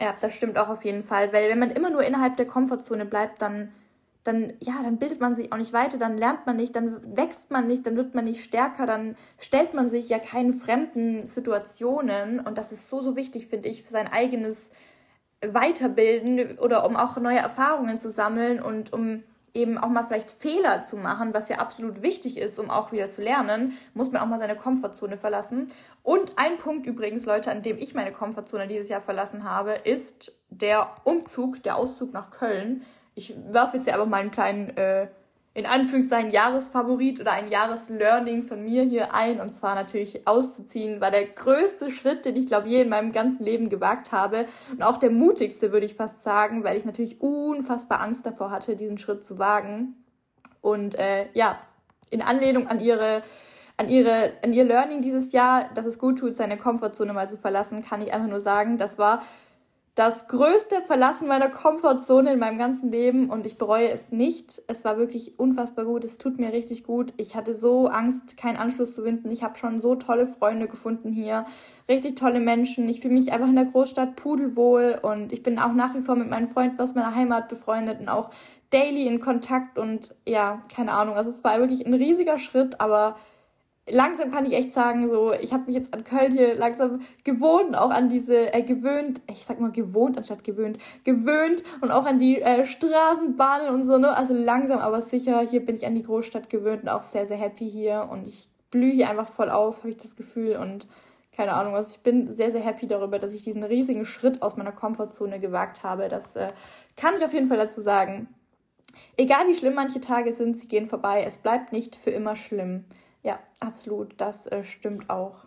Speaker 1: Ja, das stimmt auch auf jeden Fall, weil wenn man immer nur innerhalb der Komfortzone bleibt, dann dann, ja, dann bildet man sich auch nicht weiter, dann lernt man nicht, dann wächst man nicht, dann wird man nicht stärker, dann stellt man sich ja keinen fremden Situationen und das ist so, so wichtig, finde ich, für sein eigenes Weiterbilden oder um auch neue Erfahrungen zu sammeln und um eben auch mal vielleicht Fehler zu machen, was ja absolut wichtig ist, um auch wieder zu lernen, muss man auch mal seine Komfortzone verlassen. Und ein Punkt übrigens, Leute, an dem ich meine Komfortzone dieses Jahr verlassen habe, ist der Umzug, der Auszug nach Köln ich werfe jetzt hier einfach mal einen kleinen, äh, in Anführungszeichen, Jahresfavorit oder ein Jahreslearning von mir hier ein. Und zwar natürlich auszuziehen war der größte Schritt, den ich glaube je in meinem ganzen Leben gewagt habe. Und auch der mutigste, würde ich fast sagen, weil ich natürlich unfassbar Angst davor hatte, diesen Schritt zu wagen. Und äh, ja, in Anlehnung an ihre an ihre, an ihr Learning dieses Jahr, dass es gut tut, seine Komfortzone mal zu verlassen, kann ich einfach nur sagen, das war das größte Verlassen meiner Komfortzone in meinem ganzen Leben und ich bereue es nicht. Es war wirklich unfassbar gut. Es tut mir richtig gut. Ich hatte so Angst, keinen Anschluss zu finden. Ich habe schon so tolle Freunde gefunden hier, richtig tolle Menschen. Ich fühle mich einfach in der Großstadt pudelwohl und ich bin auch nach wie vor mit meinen Freunden aus meiner Heimat befreundet und auch daily in Kontakt und ja, keine Ahnung. Also es war wirklich ein riesiger Schritt, aber langsam kann ich echt sagen, so, ich habe mich jetzt an Köln hier langsam gewohnt, auch an diese, äh, gewöhnt, ich sag mal gewohnt anstatt gewöhnt, gewöhnt und auch an die äh, Straßenbahnen und so, ne? Also langsam aber sicher, hier bin ich an die Großstadt gewöhnt und auch sehr, sehr happy hier und ich blühe hier einfach voll auf, habe ich das Gefühl und keine Ahnung, also ich bin sehr, sehr happy darüber, dass ich diesen riesigen Schritt aus meiner Komfortzone gewagt habe. Das äh, kann ich auf jeden Fall dazu sagen. Egal wie schlimm manche Tage sind, sie gehen vorbei. Es bleibt nicht für immer schlimm. Ja, absolut, das äh, stimmt auch.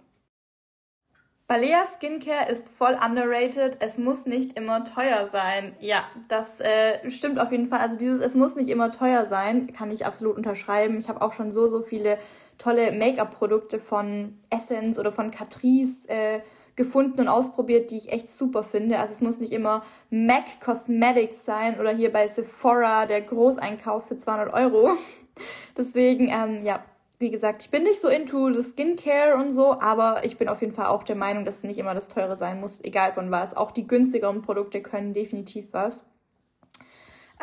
Speaker 1: Balea Skincare ist voll underrated. Es muss nicht immer teuer sein. Ja, das äh, stimmt auf jeden Fall. Also dieses Es muss nicht immer teuer sein, kann ich absolut unterschreiben. Ich habe auch schon so, so viele tolle Make-up-Produkte von Essence oder von Catrice äh, gefunden und ausprobiert, die ich echt super finde. Also es muss nicht immer MAC Cosmetics sein oder hier bei Sephora der Großeinkauf für 200 Euro. Deswegen, ähm, ja, wie gesagt, ich bin nicht so into the Skincare und so, aber ich bin auf jeden Fall auch der Meinung, dass es nicht immer das teure sein muss, egal von was. Auch die günstigeren Produkte können definitiv was.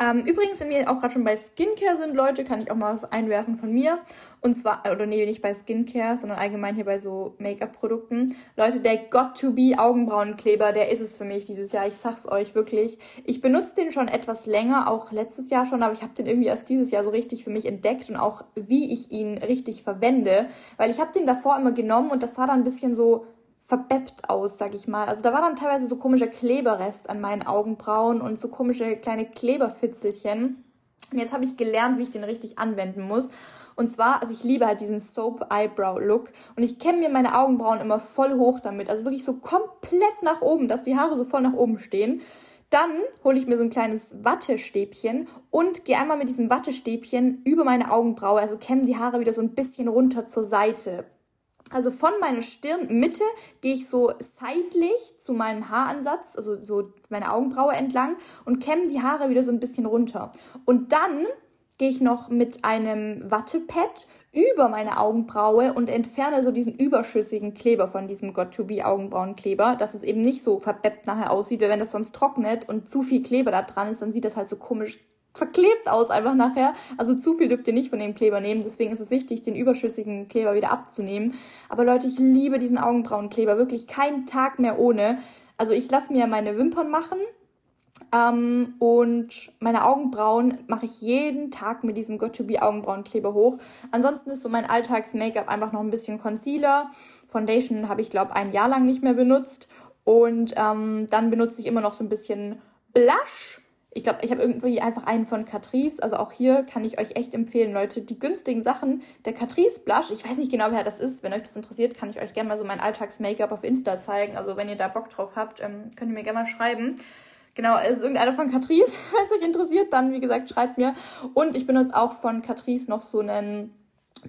Speaker 1: Ähm, übrigens, wenn wir auch gerade schon bei Skincare sind, Leute, kann ich auch mal was einwerfen von mir. Und zwar, oder nee, nicht bei Skincare, sondern allgemein hier bei so Make-up-Produkten. Leute, der Got2Be Augenbrauenkleber, der ist es für mich dieses Jahr. Ich sag's euch wirklich. Ich benutze den schon etwas länger, auch letztes Jahr schon, aber ich habe den irgendwie erst dieses Jahr so richtig für mich entdeckt und auch wie ich ihn richtig verwende. Weil ich habe den davor immer genommen und das sah dann ein bisschen so verbeppt aus, sag ich mal. Also da war dann teilweise so komischer Kleberrest an meinen Augenbrauen und so komische kleine Kleberfitzelchen. Und jetzt habe ich gelernt, wie ich den richtig anwenden muss. Und zwar, also ich liebe halt diesen Soap Eyebrow Look und ich kämme mir meine Augenbrauen immer voll hoch damit, also wirklich so komplett nach oben, dass die Haare so voll nach oben stehen. Dann hole ich mir so ein kleines Wattestäbchen und gehe einmal mit diesem Wattestäbchen über meine Augenbraue, also kämme die Haare wieder so ein bisschen runter zur Seite. Also von meiner Stirnmitte gehe ich so seitlich zu meinem Haaransatz, also so meine Augenbraue entlang und kämme die Haare wieder so ein bisschen runter. Und dann gehe ich noch mit einem Wattepad über meine Augenbraue und entferne so diesen überschüssigen Kleber von diesem Got2Be Augenbrauenkleber, dass es eben nicht so verbeppt nachher aussieht, weil wenn das sonst trocknet und zu viel Kleber da dran ist, dann sieht das halt so komisch verklebt aus einfach nachher. Also zu viel dürft ihr nicht von dem Kleber nehmen. Deswegen ist es wichtig, den überschüssigen Kleber wieder abzunehmen. Aber Leute, ich liebe diesen Augenbrauenkleber. Wirklich keinen Tag mehr ohne. Also ich lasse mir meine Wimpern machen. Ähm, und meine Augenbrauen mache ich jeden Tag mit diesem Got2Be Augenbrauenkleber hoch. Ansonsten ist so mein Alltags-Make-up einfach noch ein bisschen Concealer. Foundation habe ich, glaube ein Jahr lang nicht mehr benutzt. Und ähm, dann benutze ich immer noch so ein bisschen Blush ich glaube, ich habe irgendwie einfach einen von Catrice. Also auch hier kann ich euch echt empfehlen, Leute, die günstigen Sachen. Der Catrice Blush, ich weiß nicht genau, wer das ist. Wenn euch das interessiert, kann ich euch gerne mal so mein Alltags-Make-up auf Insta zeigen. Also wenn ihr da Bock drauf habt, ähm, könnt ihr mir gerne mal schreiben. Genau, es ist irgendeiner von Catrice. Wenn es euch interessiert, dann, wie gesagt, schreibt mir. Und ich benutze auch von Catrice noch so einen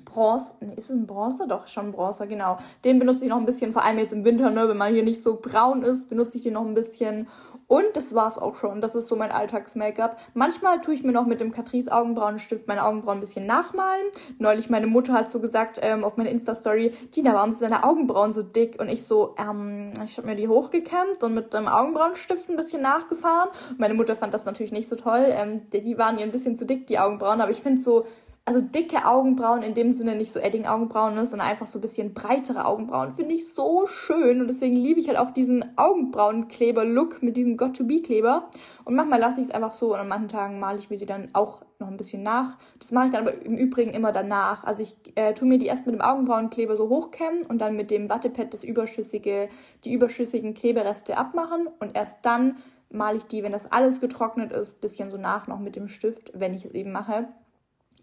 Speaker 1: Bronze, nee, ist es ein Bronze? Doch, schon Bronze, genau. Den benutze ich noch ein bisschen, vor allem jetzt im Winter, ne, wenn man hier nicht so braun ist, benutze ich den noch ein bisschen. Und das war's auch schon. Das ist so mein Alltags-Make-up. Manchmal tue ich mir noch mit dem Catrice Augenbrauenstift meine Augenbrauen ein bisschen nachmalen. Neulich meine Mutter hat so gesagt ähm, auf meiner Insta-Story, Dina, warum sind deine Augenbrauen so dick? Und ich so, ähm, ich habe mir die hochgekämmt und mit dem Augenbrauenstift ein bisschen nachgefahren. Meine Mutter fand das natürlich nicht so toll. Ähm, die waren ihr ein bisschen zu dick, die Augenbrauen. Aber ich finde so, also dicke Augenbrauen in dem Sinne nicht so Edding-Augenbrauen, ne, sondern einfach so ein bisschen breitere Augenbrauen. Finde ich so schön und deswegen liebe ich halt auch diesen Augenbrauenkleber-Look mit diesem Got-to-Be-Kleber. Und manchmal lasse ich es einfach so und an manchen Tagen male ich mir die dann auch noch ein bisschen nach. Das mache ich dann aber im Übrigen immer danach. Also ich äh, tue mir die erst mit dem Augenbrauenkleber so hochkämmen und dann mit dem Wattepad das überschüssige, die überschüssigen Klebereste abmachen und erst dann male ich die, wenn das alles getrocknet ist, bisschen so nach noch mit dem Stift, wenn ich es eben mache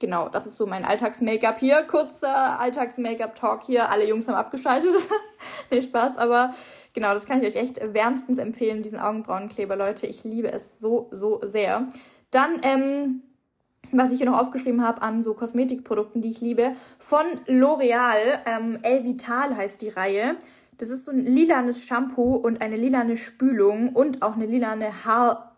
Speaker 1: genau, das ist so mein Alltags-Make-up hier. Kurzer Alltags-Make-up-Talk hier. Alle Jungs haben abgeschaltet. nee, Spaß, aber genau, das kann ich euch echt wärmstens empfehlen, diesen Augenbrauenkleber, Leute. Ich liebe es so, so sehr. Dann, ähm, was ich hier noch aufgeschrieben habe an so Kosmetikprodukten, die ich liebe, von L'Oreal, ähm, El Vital heißt die Reihe. Das ist so ein lilanes Shampoo und eine lilane Spülung und auch eine lilane Haar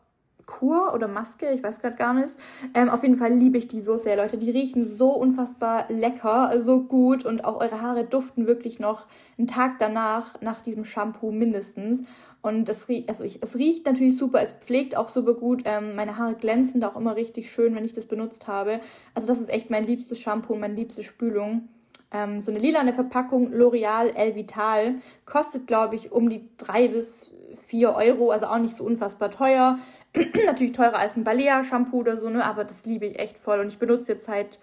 Speaker 1: Kur oder Maske, ich weiß gerade gar nicht. Ähm, auf jeden Fall liebe ich die so sehr, Leute. Die riechen so unfassbar lecker, so gut und auch eure Haare duften wirklich noch einen Tag danach, nach diesem Shampoo mindestens. Und es riecht, also ich, es riecht natürlich super, es pflegt auch super gut. Ähm, meine Haare glänzen da auch immer richtig schön, wenn ich das benutzt habe. Also das ist echt mein liebstes Shampoo und meine liebste Spülung. Ähm, so eine lilane Verpackung L'Oreal El Vital kostet, glaube ich, um die drei bis vier Euro, also auch nicht so unfassbar teuer. Natürlich teurer als ein Balea-Shampoo oder so, ne? aber das liebe ich echt voll. Und ich benutze jetzt seit,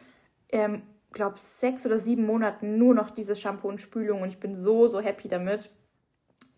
Speaker 1: ähm, glaube sechs oder sieben Monaten nur noch dieses Shampoo und Spülung und ich bin so, so happy damit.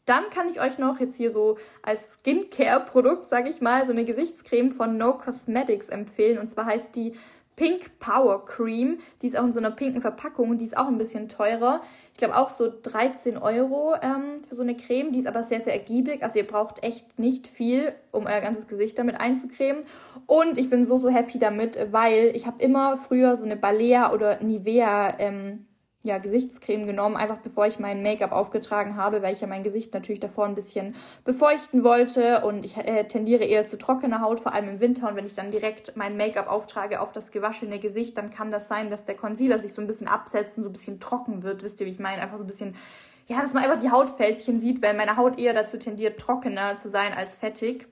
Speaker 1: Dann kann ich euch noch jetzt hier so als Skincare-Produkt, sage ich mal, so eine Gesichtscreme von No Cosmetics empfehlen. Und zwar heißt die Pink Power Cream. Die ist auch in so einer pinken Verpackung und die ist auch ein bisschen teurer. Ich glaube auch so 13 Euro ähm, für so eine Creme. Die ist aber sehr, sehr ergiebig. Also ihr braucht echt nicht viel, um euer ganzes Gesicht damit einzucremen. Und ich bin so, so happy damit, weil ich habe immer früher so eine Balea oder Nivea ähm, ja, Gesichtscreme genommen, einfach bevor ich mein Make-up aufgetragen habe, weil ich ja mein Gesicht natürlich davor ein bisschen befeuchten wollte und ich äh, tendiere eher zu trockener Haut, vor allem im Winter. Und wenn ich dann direkt mein Make-up auftrage auf das gewaschene Gesicht, dann kann das sein, dass der Concealer sich so ein bisschen absetzt und so ein bisschen trocken wird. Wisst ihr, wie ich meine? Einfach so ein bisschen, ja, dass man einfach die Hautfältchen sieht, weil meine Haut eher dazu tendiert, trockener zu sein als fettig.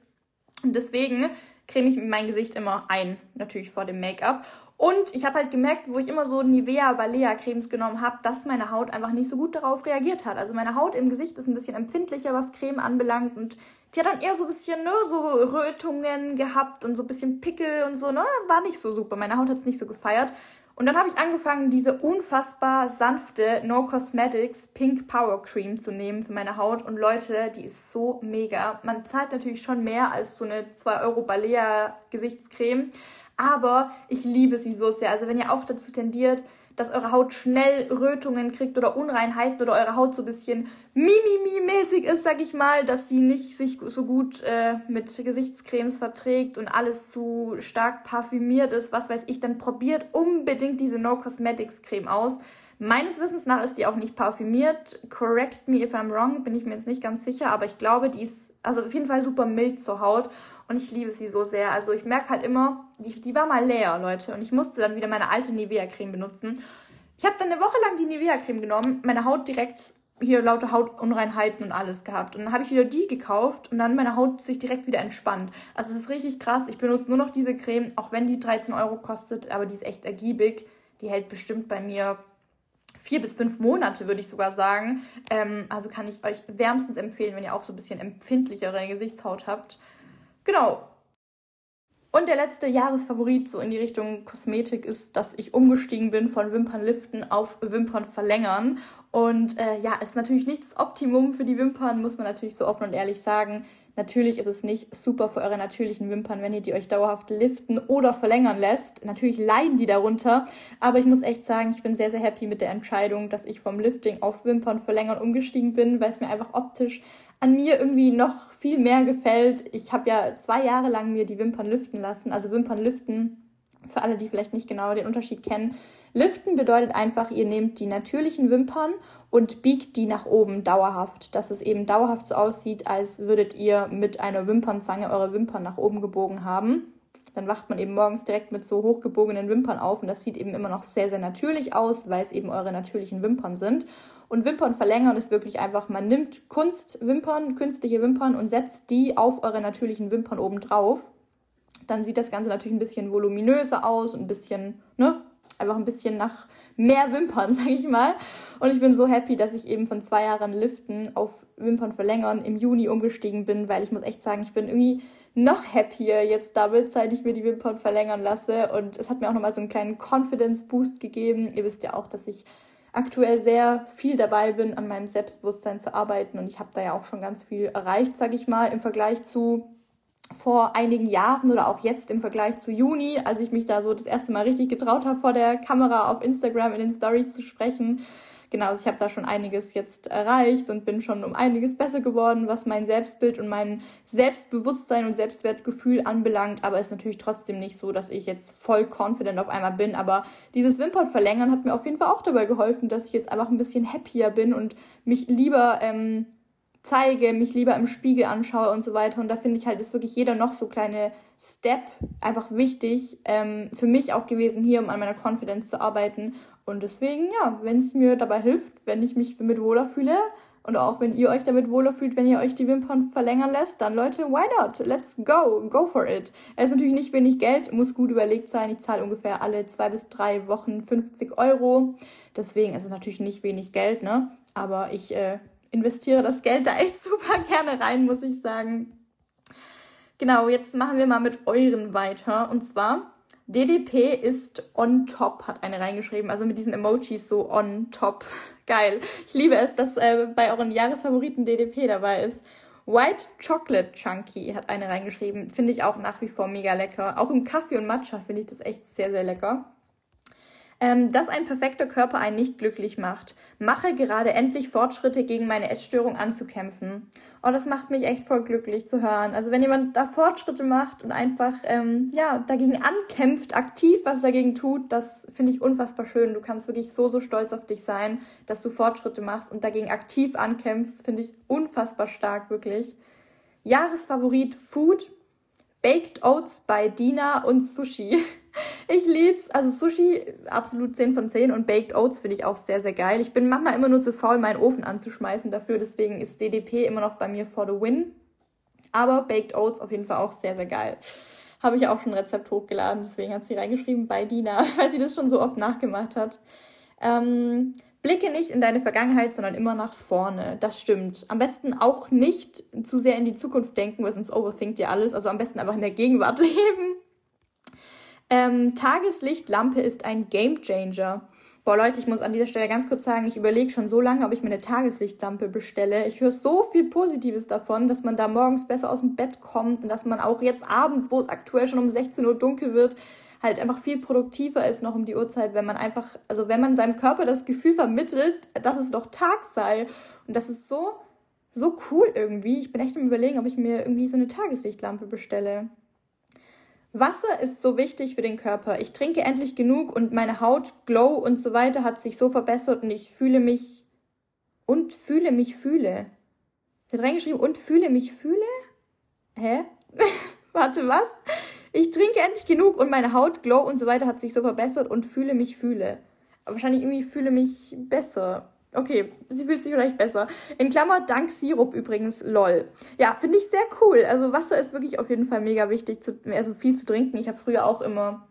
Speaker 1: Und deswegen creme ich mein Gesicht immer ein, natürlich vor dem Make-up. Und ich habe halt gemerkt, wo ich immer so Nivea Balea Cremes genommen habe, dass meine Haut einfach nicht so gut darauf reagiert hat. Also meine Haut im Gesicht ist ein bisschen empfindlicher, was Creme anbelangt und die hat dann eher so ein bisschen, ne, so Rötungen gehabt und so ein bisschen Pickel und so, ne, war nicht so super. Meine Haut hat es nicht so gefeiert. Und dann habe ich angefangen, diese unfassbar sanfte No Cosmetics Pink Power Cream zu nehmen für meine Haut. Und Leute, die ist so mega. Man zahlt natürlich schon mehr als so eine 2 Euro Balea Gesichtscreme. Aber ich liebe sie so sehr. Also wenn ihr auch dazu tendiert, dass eure Haut schnell Rötungen kriegt oder Unreinheiten oder eure Haut so ein bisschen Mimimi-mäßig ist, sag ich mal, dass sie nicht sich so gut äh, mit Gesichtscremes verträgt und alles zu stark parfümiert ist, was weiß ich, dann probiert unbedingt diese No Cosmetics Creme aus. Meines Wissens nach ist die auch nicht parfümiert. Correct me if I'm wrong, bin ich mir jetzt nicht ganz sicher, aber ich glaube, die ist also auf jeden Fall super mild zur Haut und ich liebe sie so sehr. Also ich merke halt immer, die, die war mal leer, Leute, und ich musste dann wieder meine alte Nivea-Creme benutzen. Ich habe dann eine Woche lang die Nivea-Creme genommen, meine Haut direkt hier lauter Hautunreinheiten und alles gehabt. Und dann habe ich wieder die gekauft und dann meine Haut sich direkt wieder entspannt. Also es ist richtig krass. Ich benutze nur noch diese Creme, auch wenn die 13 Euro kostet, aber die ist echt ergiebig. Die hält bestimmt bei mir vier bis fünf Monate, würde ich sogar sagen. Ähm, also kann ich euch wärmstens empfehlen, wenn ihr auch so ein bisschen empfindlichere Gesichtshaut habt. Genau. Und der letzte Jahresfavorit so in die Richtung Kosmetik ist, dass ich umgestiegen bin von Wimpern liften auf Wimpern verlängern. Und äh, ja, ist natürlich nicht das Optimum für die Wimpern, muss man natürlich so offen und ehrlich sagen. Natürlich ist es nicht super für eure natürlichen Wimpern, wenn ihr die euch dauerhaft liften oder verlängern lässt. Natürlich leiden die darunter, aber ich muss echt sagen, ich bin sehr, sehr happy mit der Entscheidung, dass ich vom Lifting auf Wimpern verlängern umgestiegen bin, weil es mir einfach optisch an mir irgendwie noch viel mehr gefällt. Ich habe ja zwei Jahre lang mir die Wimpern liften lassen, also Wimpern liften für alle, die vielleicht nicht genau den Unterschied kennen. Liften bedeutet einfach, ihr nehmt die natürlichen Wimpern und biegt die nach oben dauerhaft, dass es eben dauerhaft so aussieht, als würdet ihr mit einer Wimpernzange eure Wimpern nach oben gebogen haben. Dann wacht man eben morgens direkt mit so hochgebogenen Wimpern auf und das sieht eben immer noch sehr, sehr natürlich aus, weil es eben eure natürlichen Wimpern sind. Und Wimpern verlängern ist wirklich einfach, man nimmt Kunstwimpern, künstliche Wimpern und setzt die auf eure natürlichen Wimpern oben drauf. Dann sieht das Ganze natürlich ein bisschen voluminöser aus und ein bisschen, ne, einfach ein bisschen nach mehr Wimpern, sage ich mal. Und ich bin so happy, dass ich eben von zwei Jahren Liften auf Wimpern verlängern im Juni umgestiegen bin, weil ich muss echt sagen, ich bin irgendwie noch happier jetzt damit, seit ich mir die Wimpern verlängern lasse. Und es hat mir auch nochmal so einen kleinen Confidence-Boost gegeben. Ihr wisst ja auch, dass ich aktuell sehr viel dabei bin, an meinem Selbstbewusstsein zu arbeiten. Und ich habe da ja auch schon ganz viel erreicht, sage ich mal, im Vergleich zu vor einigen Jahren oder auch jetzt im Vergleich zu Juni, als ich mich da so das erste Mal richtig getraut habe, vor der Kamera auf Instagram in den Stories zu sprechen. Genau, also ich habe da schon einiges jetzt erreicht und bin schon um einiges besser geworden, was mein Selbstbild und mein Selbstbewusstsein und Selbstwertgefühl anbelangt. Aber es ist natürlich trotzdem nicht so, dass ich jetzt voll confident auf einmal bin. Aber dieses Wimpern verlängern hat mir auf jeden Fall auch dabei geholfen, dass ich jetzt einfach ein bisschen happier bin und mich lieber ähm, zeige, mich lieber im Spiegel anschaue und so weiter. Und da finde ich halt, ist wirklich jeder noch so kleine Step einfach wichtig ähm, für mich auch gewesen, hier um an meiner Confidence zu arbeiten. Und deswegen, ja, wenn es mir dabei hilft, wenn ich mich damit wohler fühle und auch wenn ihr euch damit wohler fühlt, wenn ihr euch die Wimpern verlängern lässt, dann Leute, why not? Let's go, go for it. Es ist natürlich nicht wenig Geld, muss gut überlegt sein. Ich zahle ungefähr alle zwei bis drei Wochen 50 Euro. Deswegen ist es natürlich nicht wenig Geld, ne? Aber ich äh, investiere das Geld da echt super gerne rein, muss ich sagen. Genau, jetzt machen wir mal mit euren weiter. Und zwar, DDP ist on top, hat eine reingeschrieben. Also mit diesen Emojis so on top. Geil. Ich liebe es, dass äh, bei euren Jahresfavoriten DDP dabei ist. White Chocolate Chunky hat eine reingeschrieben. Finde ich auch nach wie vor mega lecker. Auch im Kaffee und Matcha finde ich das echt sehr, sehr lecker ähm, dass ein perfekter Körper einen nicht glücklich macht. Mache gerade endlich Fortschritte gegen meine Essstörung anzukämpfen. Oh, das macht mich echt voll glücklich zu hören. Also wenn jemand da Fortschritte macht und einfach ähm, ja dagegen ankämpft, aktiv was dagegen tut, das finde ich unfassbar schön. Du kannst wirklich so so stolz auf dich sein, dass du Fortschritte machst und dagegen aktiv ankämpfst, finde ich unfassbar stark wirklich. Jahresfavorit Food Baked Oats bei Dina und Sushi. Ich lieb's. Also Sushi absolut 10 von 10 und Baked Oats finde ich auch sehr, sehr geil. Ich bin manchmal immer nur zu faul, meinen Ofen anzuschmeißen dafür. Deswegen ist DDP immer noch bei mir for the win. Aber Baked Oats auf jeden Fall auch sehr, sehr geil. Habe ich auch schon ein Rezept hochgeladen, deswegen hat sie reingeschrieben bei Dina, weil sie das schon so oft nachgemacht hat. Ähm, blicke nicht in deine Vergangenheit, sondern immer nach vorne. Das stimmt. Am besten auch nicht zu sehr in die Zukunft denken, weil sonst overthinkt ihr alles. Also am besten einfach in der Gegenwart leben. Ähm, Tageslichtlampe ist ein Gamechanger. Boah, Leute, ich muss an dieser Stelle ganz kurz sagen, ich überlege schon so lange, ob ich mir eine Tageslichtlampe bestelle. Ich höre so viel Positives davon, dass man da morgens besser aus dem Bett kommt und dass man auch jetzt abends, wo es aktuell schon um 16 Uhr dunkel wird, halt einfach viel produktiver ist noch um die Uhrzeit, wenn man einfach, also wenn man seinem Körper das Gefühl vermittelt, dass es noch Tag sei. Und das ist so, so cool irgendwie. Ich bin echt am überlegen, ob ich mir irgendwie so eine Tageslichtlampe bestelle. Wasser ist so wichtig für den Körper. Ich trinke endlich genug und meine Haut, Glow und so weiter hat sich so verbessert und ich fühle mich und fühle mich fühle. Sie hat reingeschrieben und fühle mich fühle? Hä? Warte, was? Ich trinke endlich genug und meine Haut, Glow und so weiter hat sich so verbessert und fühle mich fühle. Aber wahrscheinlich irgendwie fühle mich besser. Okay, sie fühlt sich vielleicht besser. In Klammer, dank Sirup übrigens, lol. Ja, finde ich sehr cool. Also Wasser ist wirklich auf jeden Fall mega wichtig, zu, also viel zu trinken. Ich habe früher auch immer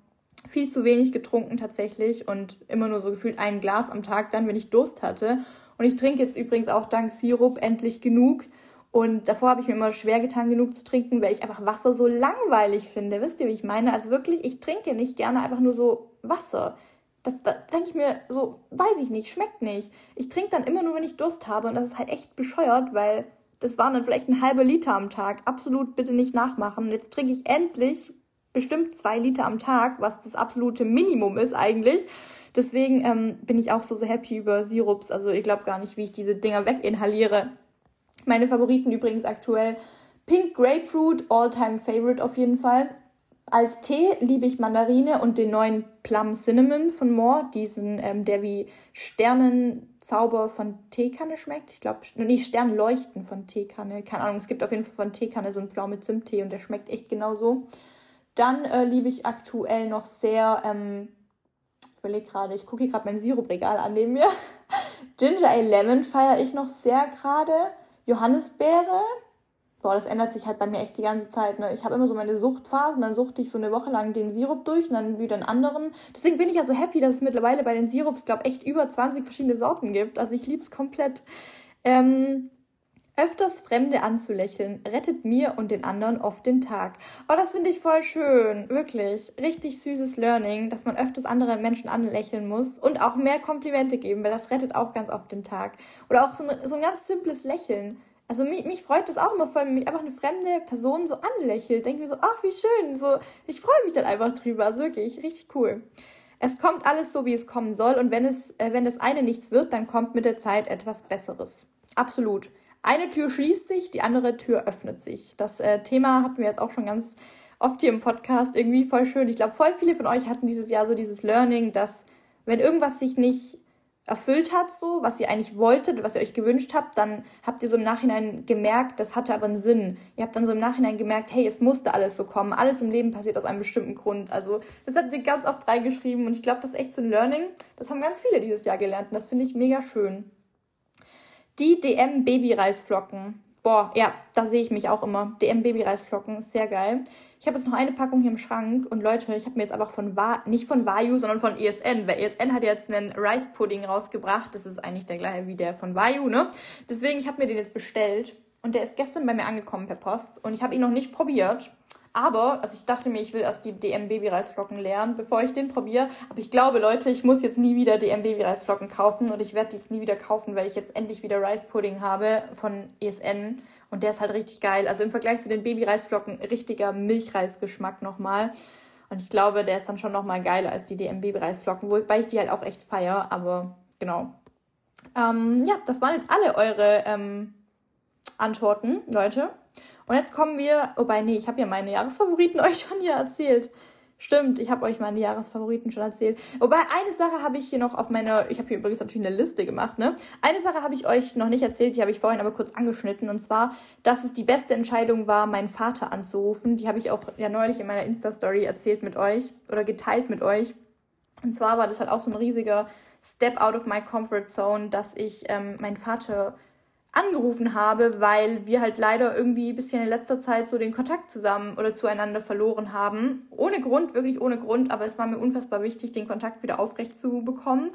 Speaker 1: viel zu wenig getrunken tatsächlich und immer nur so gefühlt ein Glas am Tag dann, wenn ich Durst hatte. Und ich trinke jetzt übrigens auch dank Sirup endlich genug. Und davor habe ich mir immer schwer getan, genug zu trinken, weil ich einfach Wasser so langweilig finde. Wisst ihr, wie ich meine? Also wirklich, ich trinke nicht gerne einfach nur so Wasser. Das, da denke ich mir so, weiß ich nicht, schmeckt nicht. Ich trinke dann immer nur, wenn ich Durst habe und das ist halt echt bescheuert, weil das waren dann vielleicht ein halber Liter am Tag. Absolut bitte nicht nachmachen. Und jetzt trinke ich endlich bestimmt zwei Liter am Tag, was das absolute Minimum ist eigentlich. Deswegen ähm, bin ich auch so, so happy über Sirups. Also ihr glaubt gar nicht, wie ich diese Dinger weginhaliere. Meine Favoriten übrigens aktuell Pink Grapefruit, All-Time Favorite auf jeden Fall. Als Tee liebe ich Mandarine und den neuen Plum Cinnamon von Moore, diesen, ähm, der wie Sternenzauber von Teekanne schmeckt. Ich glaube, nicht Sternleuchten von Teekanne. Keine Ahnung, es gibt auf jeden Fall von Teekanne so einen Pflaume Zimttee und der schmeckt echt genauso. Dann äh, liebe ich aktuell noch sehr, ähm, ich überlege gerade, ich gucke hier gerade mein Sirupregal an neben mir. Ginger Ale Lemon feiere ich noch sehr gerade. Johannisbeere boah, das ändert sich halt bei mir echt die ganze Zeit. Ne? Ich habe immer so meine Suchtphasen, dann suchte ich so eine Woche lang den Sirup durch und dann wieder einen anderen. Deswegen bin ich ja so happy, dass es mittlerweile bei den Sirups, glaube echt über 20 verschiedene Sorten gibt. Also ich liebe es komplett. Ähm, öfters Fremde anzulächeln rettet mir und den anderen oft den Tag. Oh, das finde ich voll schön. Wirklich. Richtig süßes Learning, dass man öfters andere Menschen anlächeln muss und auch mehr Komplimente geben, weil das rettet auch ganz oft den Tag. Oder auch so ein, so ein ganz simples Lächeln also mich, mich freut das auch immer voll, wenn mich einfach eine fremde Person so anlächelt. Denke mir so, ach, wie schön. So, ich freue mich dann einfach drüber. Also wirklich, richtig cool. Es kommt alles so, wie es kommen soll. Und wenn es, äh, wenn das eine nichts wird, dann kommt mit der Zeit etwas Besseres. Absolut. Eine Tür schließt sich, die andere Tür öffnet sich. Das äh, Thema hatten wir jetzt auch schon ganz oft hier im Podcast. Irgendwie voll schön. Ich glaube, voll viele von euch hatten dieses Jahr so dieses Learning, dass wenn irgendwas sich nicht erfüllt hat, so, was ihr eigentlich wolltet, was ihr euch gewünscht habt, dann habt ihr so im Nachhinein gemerkt, das hatte aber einen Sinn. Ihr habt dann so im Nachhinein gemerkt, hey, es musste alles so kommen. Alles im Leben passiert aus einem bestimmten Grund. Also, das hat sie ganz oft reingeschrieben und ich glaube, das ist echt so ein Learning. Das haben ganz viele dieses Jahr gelernt und das finde ich mega schön. Die DM Babyreisflocken. Boah, ja, da sehe ich mich auch immer. DM Babyreisflocken ist sehr geil. Ich habe jetzt noch eine Packung hier im Schrank und Leute, ich habe mir jetzt aber von Va nicht von Vayu, sondern von ESN, weil ESN hat jetzt einen Rice Pudding rausgebracht. Das ist eigentlich der gleiche wie der von Vayu, ne? Deswegen, ich habe mir den jetzt bestellt und der ist gestern bei mir angekommen per Post und ich habe ihn noch nicht probiert. Aber, also ich dachte mir, ich will erst die DM Babyreisflocken lernen, bevor ich den probiere. Aber ich glaube, Leute, ich muss jetzt nie wieder DM Babyreisflocken kaufen und ich werde die jetzt nie wieder kaufen, weil ich jetzt endlich wieder Rice Pudding habe von ESN. Und der ist halt richtig geil. Also im Vergleich zu den Babyreisflocken richtiger Milchreisgeschmack nochmal. Und ich glaube, der ist dann schon nochmal geiler als die DM Babyreisflocken, wobei ich die halt auch echt feier. Aber genau. Ähm, ja, das waren jetzt alle eure ähm, Antworten, Leute. Und jetzt kommen wir, wobei, nee, ich habe ja meine Jahresfavoriten euch schon hier erzählt. Stimmt, ich habe euch meine Jahresfavoriten schon erzählt. Wobei, eine Sache habe ich hier noch auf meiner, ich habe hier übrigens natürlich eine Liste gemacht, ne? Eine Sache habe ich euch noch nicht erzählt, die habe ich vorhin aber kurz angeschnitten. Und zwar, dass es die beste Entscheidung war, meinen Vater anzurufen. Die habe ich auch ja neulich in meiner Insta-Story erzählt mit euch oder geteilt mit euch. Und zwar war das halt auch so ein riesiger Step out of my comfort zone, dass ich ähm, meinen Vater angerufen habe, weil wir halt leider irgendwie ein bisschen in letzter Zeit so den Kontakt zusammen oder zueinander verloren haben. Ohne Grund, wirklich ohne Grund, aber es war mir unfassbar wichtig, den Kontakt wieder aufrecht zu bekommen.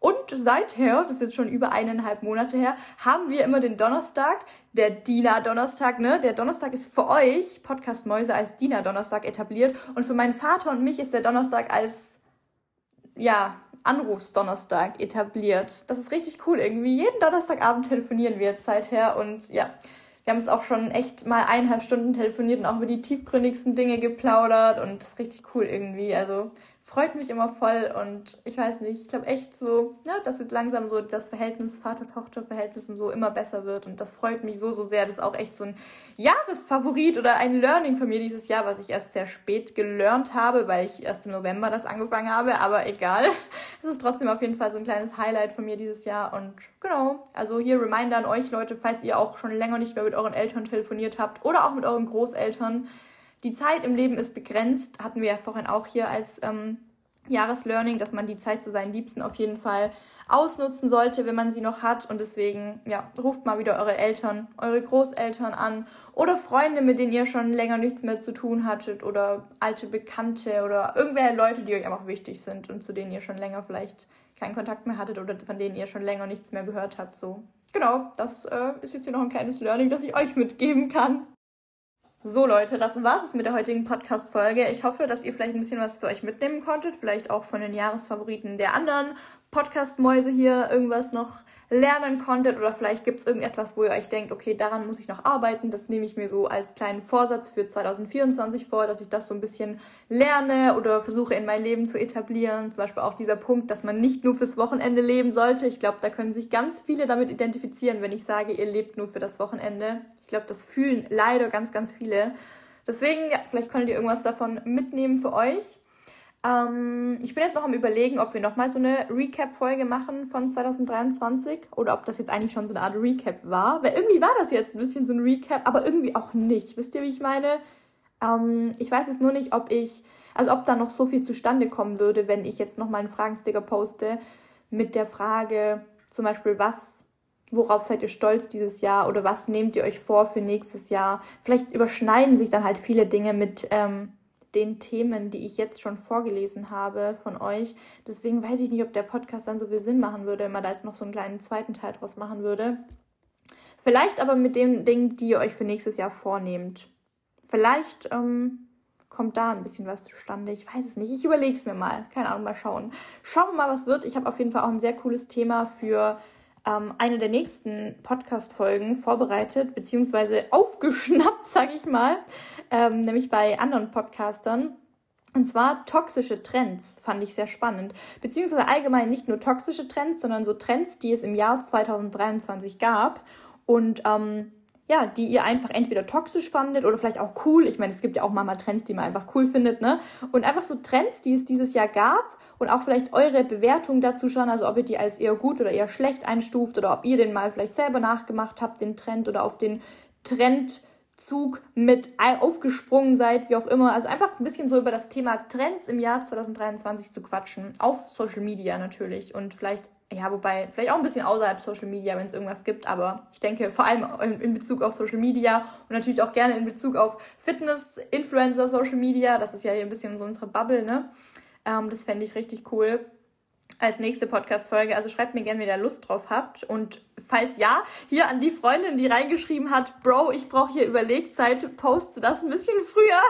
Speaker 1: Und seither, das ist jetzt schon über eineinhalb Monate her, haben wir immer den Donnerstag, der Dina-Donnerstag, ne? Der Donnerstag ist für euch, Podcast Mäuse, als Dina-Donnerstag etabliert. Und für meinen Vater und mich ist der Donnerstag als, ja, Anrufsdonnerstag etabliert. Das ist richtig cool irgendwie. Jeden Donnerstagabend telefonieren wir jetzt seither und ja, wir haben es auch schon echt mal eineinhalb Stunden telefoniert und auch über die tiefgründigsten Dinge geplaudert und das ist richtig cool irgendwie. Also freut mich immer voll und ich weiß nicht, ich glaube echt so, ja, dass jetzt langsam so das Verhältnis, Vater-Tochter-Verhältnis und so immer besser wird und das freut mich so, so sehr. Das ist auch echt so ein Jahresfavorit oder ein Learning von mir dieses Jahr, was ich erst sehr spät gelernt habe, weil ich erst im November das angefangen habe, aber egal. Es ist trotzdem auf jeden Fall so ein kleines Highlight von mir dieses Jahr und genau, also hier Reminder an euch Leute, falls ihr auch schon länger nicht mehr mit euren Eltern telefoniert habt oder auch mit euren Großeltern, die Zeit im Leben ist begrenzt, hatten wir ja vorhin auch hier als ähm, Jahreslearning, dass man die Zeit zu seinen Liebsten auf jeden Fall ausnutzen sollte, wenn man sie noch hat. Und deswegen, ja, ruft mal wieder eure Eltern, eure Großeltern an oder Freunde, mit denen ihr schon länger nichts mehr zu tun hattet oder alte Bekannte oder irgendwelche Leute, die euch einfach wichtig sind und zu denen ihr schon länger vielleicht keinen Kontakt mehr hattet oder von denen ihr schon länger nichts mehr gehört habt. So, genau, das äh, ist jetzt hier noch ein kleines Learning, das ich euch mitgeben kann. So Leute, das war's es mit der heutigen Podcast-Folge. Ich hoffe, dass ihr vielleicht ein bisschen was für euch mitnehmen konntet, vielleicht auch von den Jahresfavoriten der anderen Podcast-Mäuse hier irgendwas noch lernen konntet oder vielleicht gibt's irgendetwas, wo ihr euch denkt, okay, daran muss ich noch arbeiten. Das nehme ich mir so als kleinen Vorsatz für 2024 vor, dass ich das so ein bisschen lerne oder versuche in mein Leben zu etablieren. Zum Beispiel auch dieser Punkt, dass man nicht nur fürs Wochenende leben sollte. Ich glaube, da können sich ganz viele damit identifizieren, wenn ich sage, ihr lebt nur für das Wochenende. Ich glaube, das fühlen leider ganz, ganz viele. Deswegen, ja, vielleicht könnt ihr irgendwas davon mitnehmen für euch. Ähm, ich bin jetzt noch am überlegen, ob wir nochmal so eine Recap-Folge machen von 2023 oder ob das jetzt eigentlich schon so eine Art Recap war. Weil irgendwie war das jetzt ein bisschen so ein Recap, aber irgendwie auch nicht. Wisst ihr, wie ich meine? Ähm, ich weiß jetzt nur nicht, ob ich, also ob da noch so viel zustande kommen würde, wenn ich jetzt nochmal einen Fragensticker poste mit der Frage, zum Beispiel, was worauf seid ihr stolz dieses Jahr oder was nehmt ihr euch vor für nächstes Jahr? Vielleicht überschneiden sich dann halt viele Dinge mit ähm, den Themen, die ich jetzt schon vorgelesen habe von euch. Deswegen weiß ich nicht, ob der Podcast dann so viel Sinn machen würde, wenn man da jetzt noch so einen kleinen zweiten Teil draus machen würde. Vielleicht aber mit den Dingen, die ihr euch für nächstes Jahr vornehmt. Vielleicht ähm, kommt da ein bisschen was zustande. Ich weiß es nicht. Ich überlege es mir mal. Keine Ahnung, mal schauen. Schauen wir mal, was wird. Ich habe auf jeden Fall auch ein sehr cooles Thema für ähm, eine der nächsten Podcast-Folgen vorbereitet, beziehungsweise aufgeschnappt, sage ich mal, ähm, nämlich bei anderen Podcastern. Und zwar toxische Trends fand ich sehr spannend. Beziehungsweise allgemein nicht nur toxische Trends, sondern so Trends, die es im Jahr 2023 gab. Und ähm, ja, die ihr einfach entweder toxisch fandet oder vielleicht auch cool. Ich meine, es gibt ja auch manchmal Trends, die man einfach cool findet, ne? Und einfach so Trends, die es dieses Jahr gab und auch vielleicht eure Bewertung dazu schon, also ob ihr die als eher gut oder eher schlecht einstuft oder ob ihr den mal vielleicht selber nachgemacht habt, den Trend oder auf den Trend Zug mit aufgesprungen seid, wie auch immer. Also einfach ein bisschen so über das Thema Trends im Jahr 2023 zu quatschen. Auf Social Media natürlich. Und vielleicht, ja, wobei, vielleicht auch ein bisschen außerhalb Social Media, wenn es irgendwas gibt. Aber ich denke vor allem in Bezug auf Social Media und natürlich auch gerne in Bezug auf Fitness, Influencer, Social Media. Das ist ja hier ein bisschen so unsere Bubble, ne? Ähm, das fände ich richtig cool als nächste Podcast-Folge. Also schreibt mir gerne, wenn ihr Lust drauf habt. Und falls ja, hier an die Freundin, die reingeschrieben hat, Bro, ich brauche hier Überlegzeit, poste das ein bisschen früher.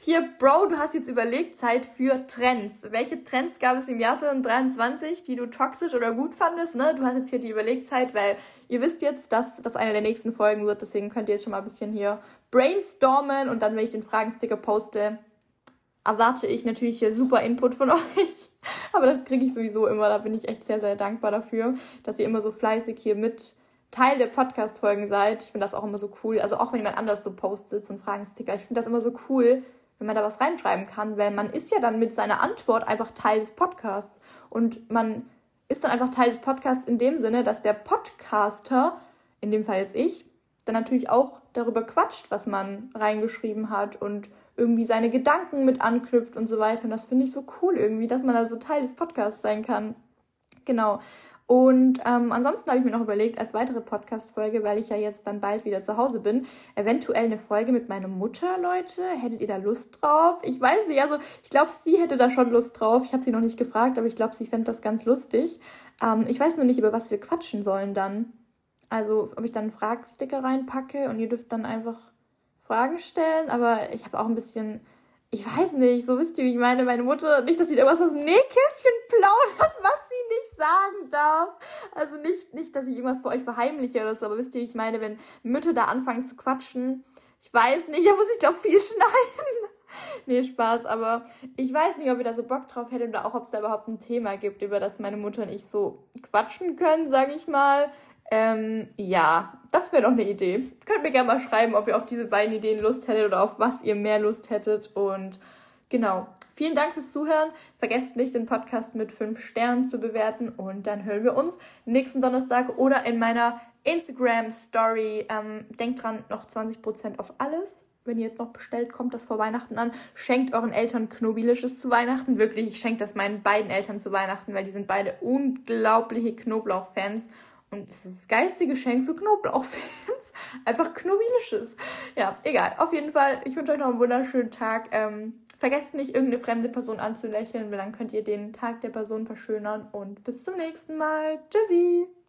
Speaker 1: Hier, Bro, du hast jetzt Überlegzeit für Trends. Welche Trends gab es im Jahr 2023, die du toxisch oder gut fandest? Ne? Du hast jetzt hier die Überlegzeit, weil ihr wisst jetzt, dass das eine der nächsten Folgen wird. Deswegen könnt ihr jetzt schon mal ein bisschen hier brainstormen. Und dann, wenn ich den Fragensticker poste, erwarte ich natürlich hier super Input von euch. Aber das kriege ich sowieso immer. Da bin ich echt sehr, sehr dankbar dafür, dass ihr immer so fleißig hier mit Teil der Podcast-Folgen seid. Ich finde das auch immer so cool. Also auch wenn jemand anders so postet, ein Fragensticker. Ich finde das immer so cool, wenn man da was reinschreiben kann, weil man ist ja dann mit seiner Antwort einfach Teil des Podcasts. Und man ist dann einfach Teil des Podcasts in dem Sinne, dass der Podcaster, in dem Fall jetzt ich, dann natürlich auch darüber quatscht, was man reingeschrieben hat und irgendwie seine Gedanken mit anknüpft und so weiter. Und das finde ich so cool irgendwie, dass man da so Teil des Podcasts sein kann. Genau. Und ähm, ansonsten habe ich mir noch überlegt, als weitere Podcast-Folge, weil ich ja jetzt dann bald wieder zu Hause bin, eventuell eine Folge mit meiner Mutter, Leute. Hättet ihr da Lust drauf? Ich weiß nicht, also ich glaube, sie hätte da schon Lust drauf. Ich habe sie noch nicht gefragt, aber ich glaube, sie fände das ganz lustig. Ähm, ich weiß nur nicht, über was wir quatschen sollen dann. Also, ob ich dann einen Fragsticker reinpacke und ihr dürft dann einfach Fragen stellen, aber ich habe auch ein bisschen ich weiß nicht, so wisst ihr, wie ich meine, meine Mutter, nicht, dass sie da was aus dem Nähkästchen plaudert, was sie nicht sagen darf. Also nicht, nicht, dass ich irgendwas vor euch verheimliche oder so, aber wisst ihr, wie ich meine, wenn Mütter da anfangen zu quatschen, ich weiß nicht, da muss ich doch viel schneiden. nee, Spaß, aber ich weiß nicht, ob ihr da so Bock drauf hättet oder auch, ob es da überhaupt ein Thema gibt, über das meine Mutter und ich so quatschen können, sage ich mal. Ähm, ja, das wäre doch eine Idee. Könnt mir gerne mal schreiben, ob ihr auf diese beiden Ideen Lust hättet oder auf was ihr mehr Lust hättet. Und genau, vielen Dank fürs Zuhören. Vergesst nicht, den Podcast mit fünf Sternen zu bewerten. Und dann hören wir uns nächsten Donnerstag oder in meiner Instagram-Story. Ähm, denkt dran, noch 20% auf alles. Wenn ihr jetzt noch bestellt, kommt das vor Weihnachten an. Schenkt euren Eltern Knobilisches zu Weihnachten. Wirklich, ich schenke das meinen beiden Eltern zu Weihnachten, weil die sind beide unglaubliche Knoblauch-Fans. Und es ist das geilste Geschenk für Knoblauchfans. Einfach Knobilisches. Ja, egal. Auf jeden Fall, ich wünsche euch noch einen wunderschönen Tag. Ähm, vergesst nicht, irgendeine fremde Person anzulächeln, weil dann könnt ihr den Tag der Person verschönern. Und bis zum nächsten Mal. Tschüssi!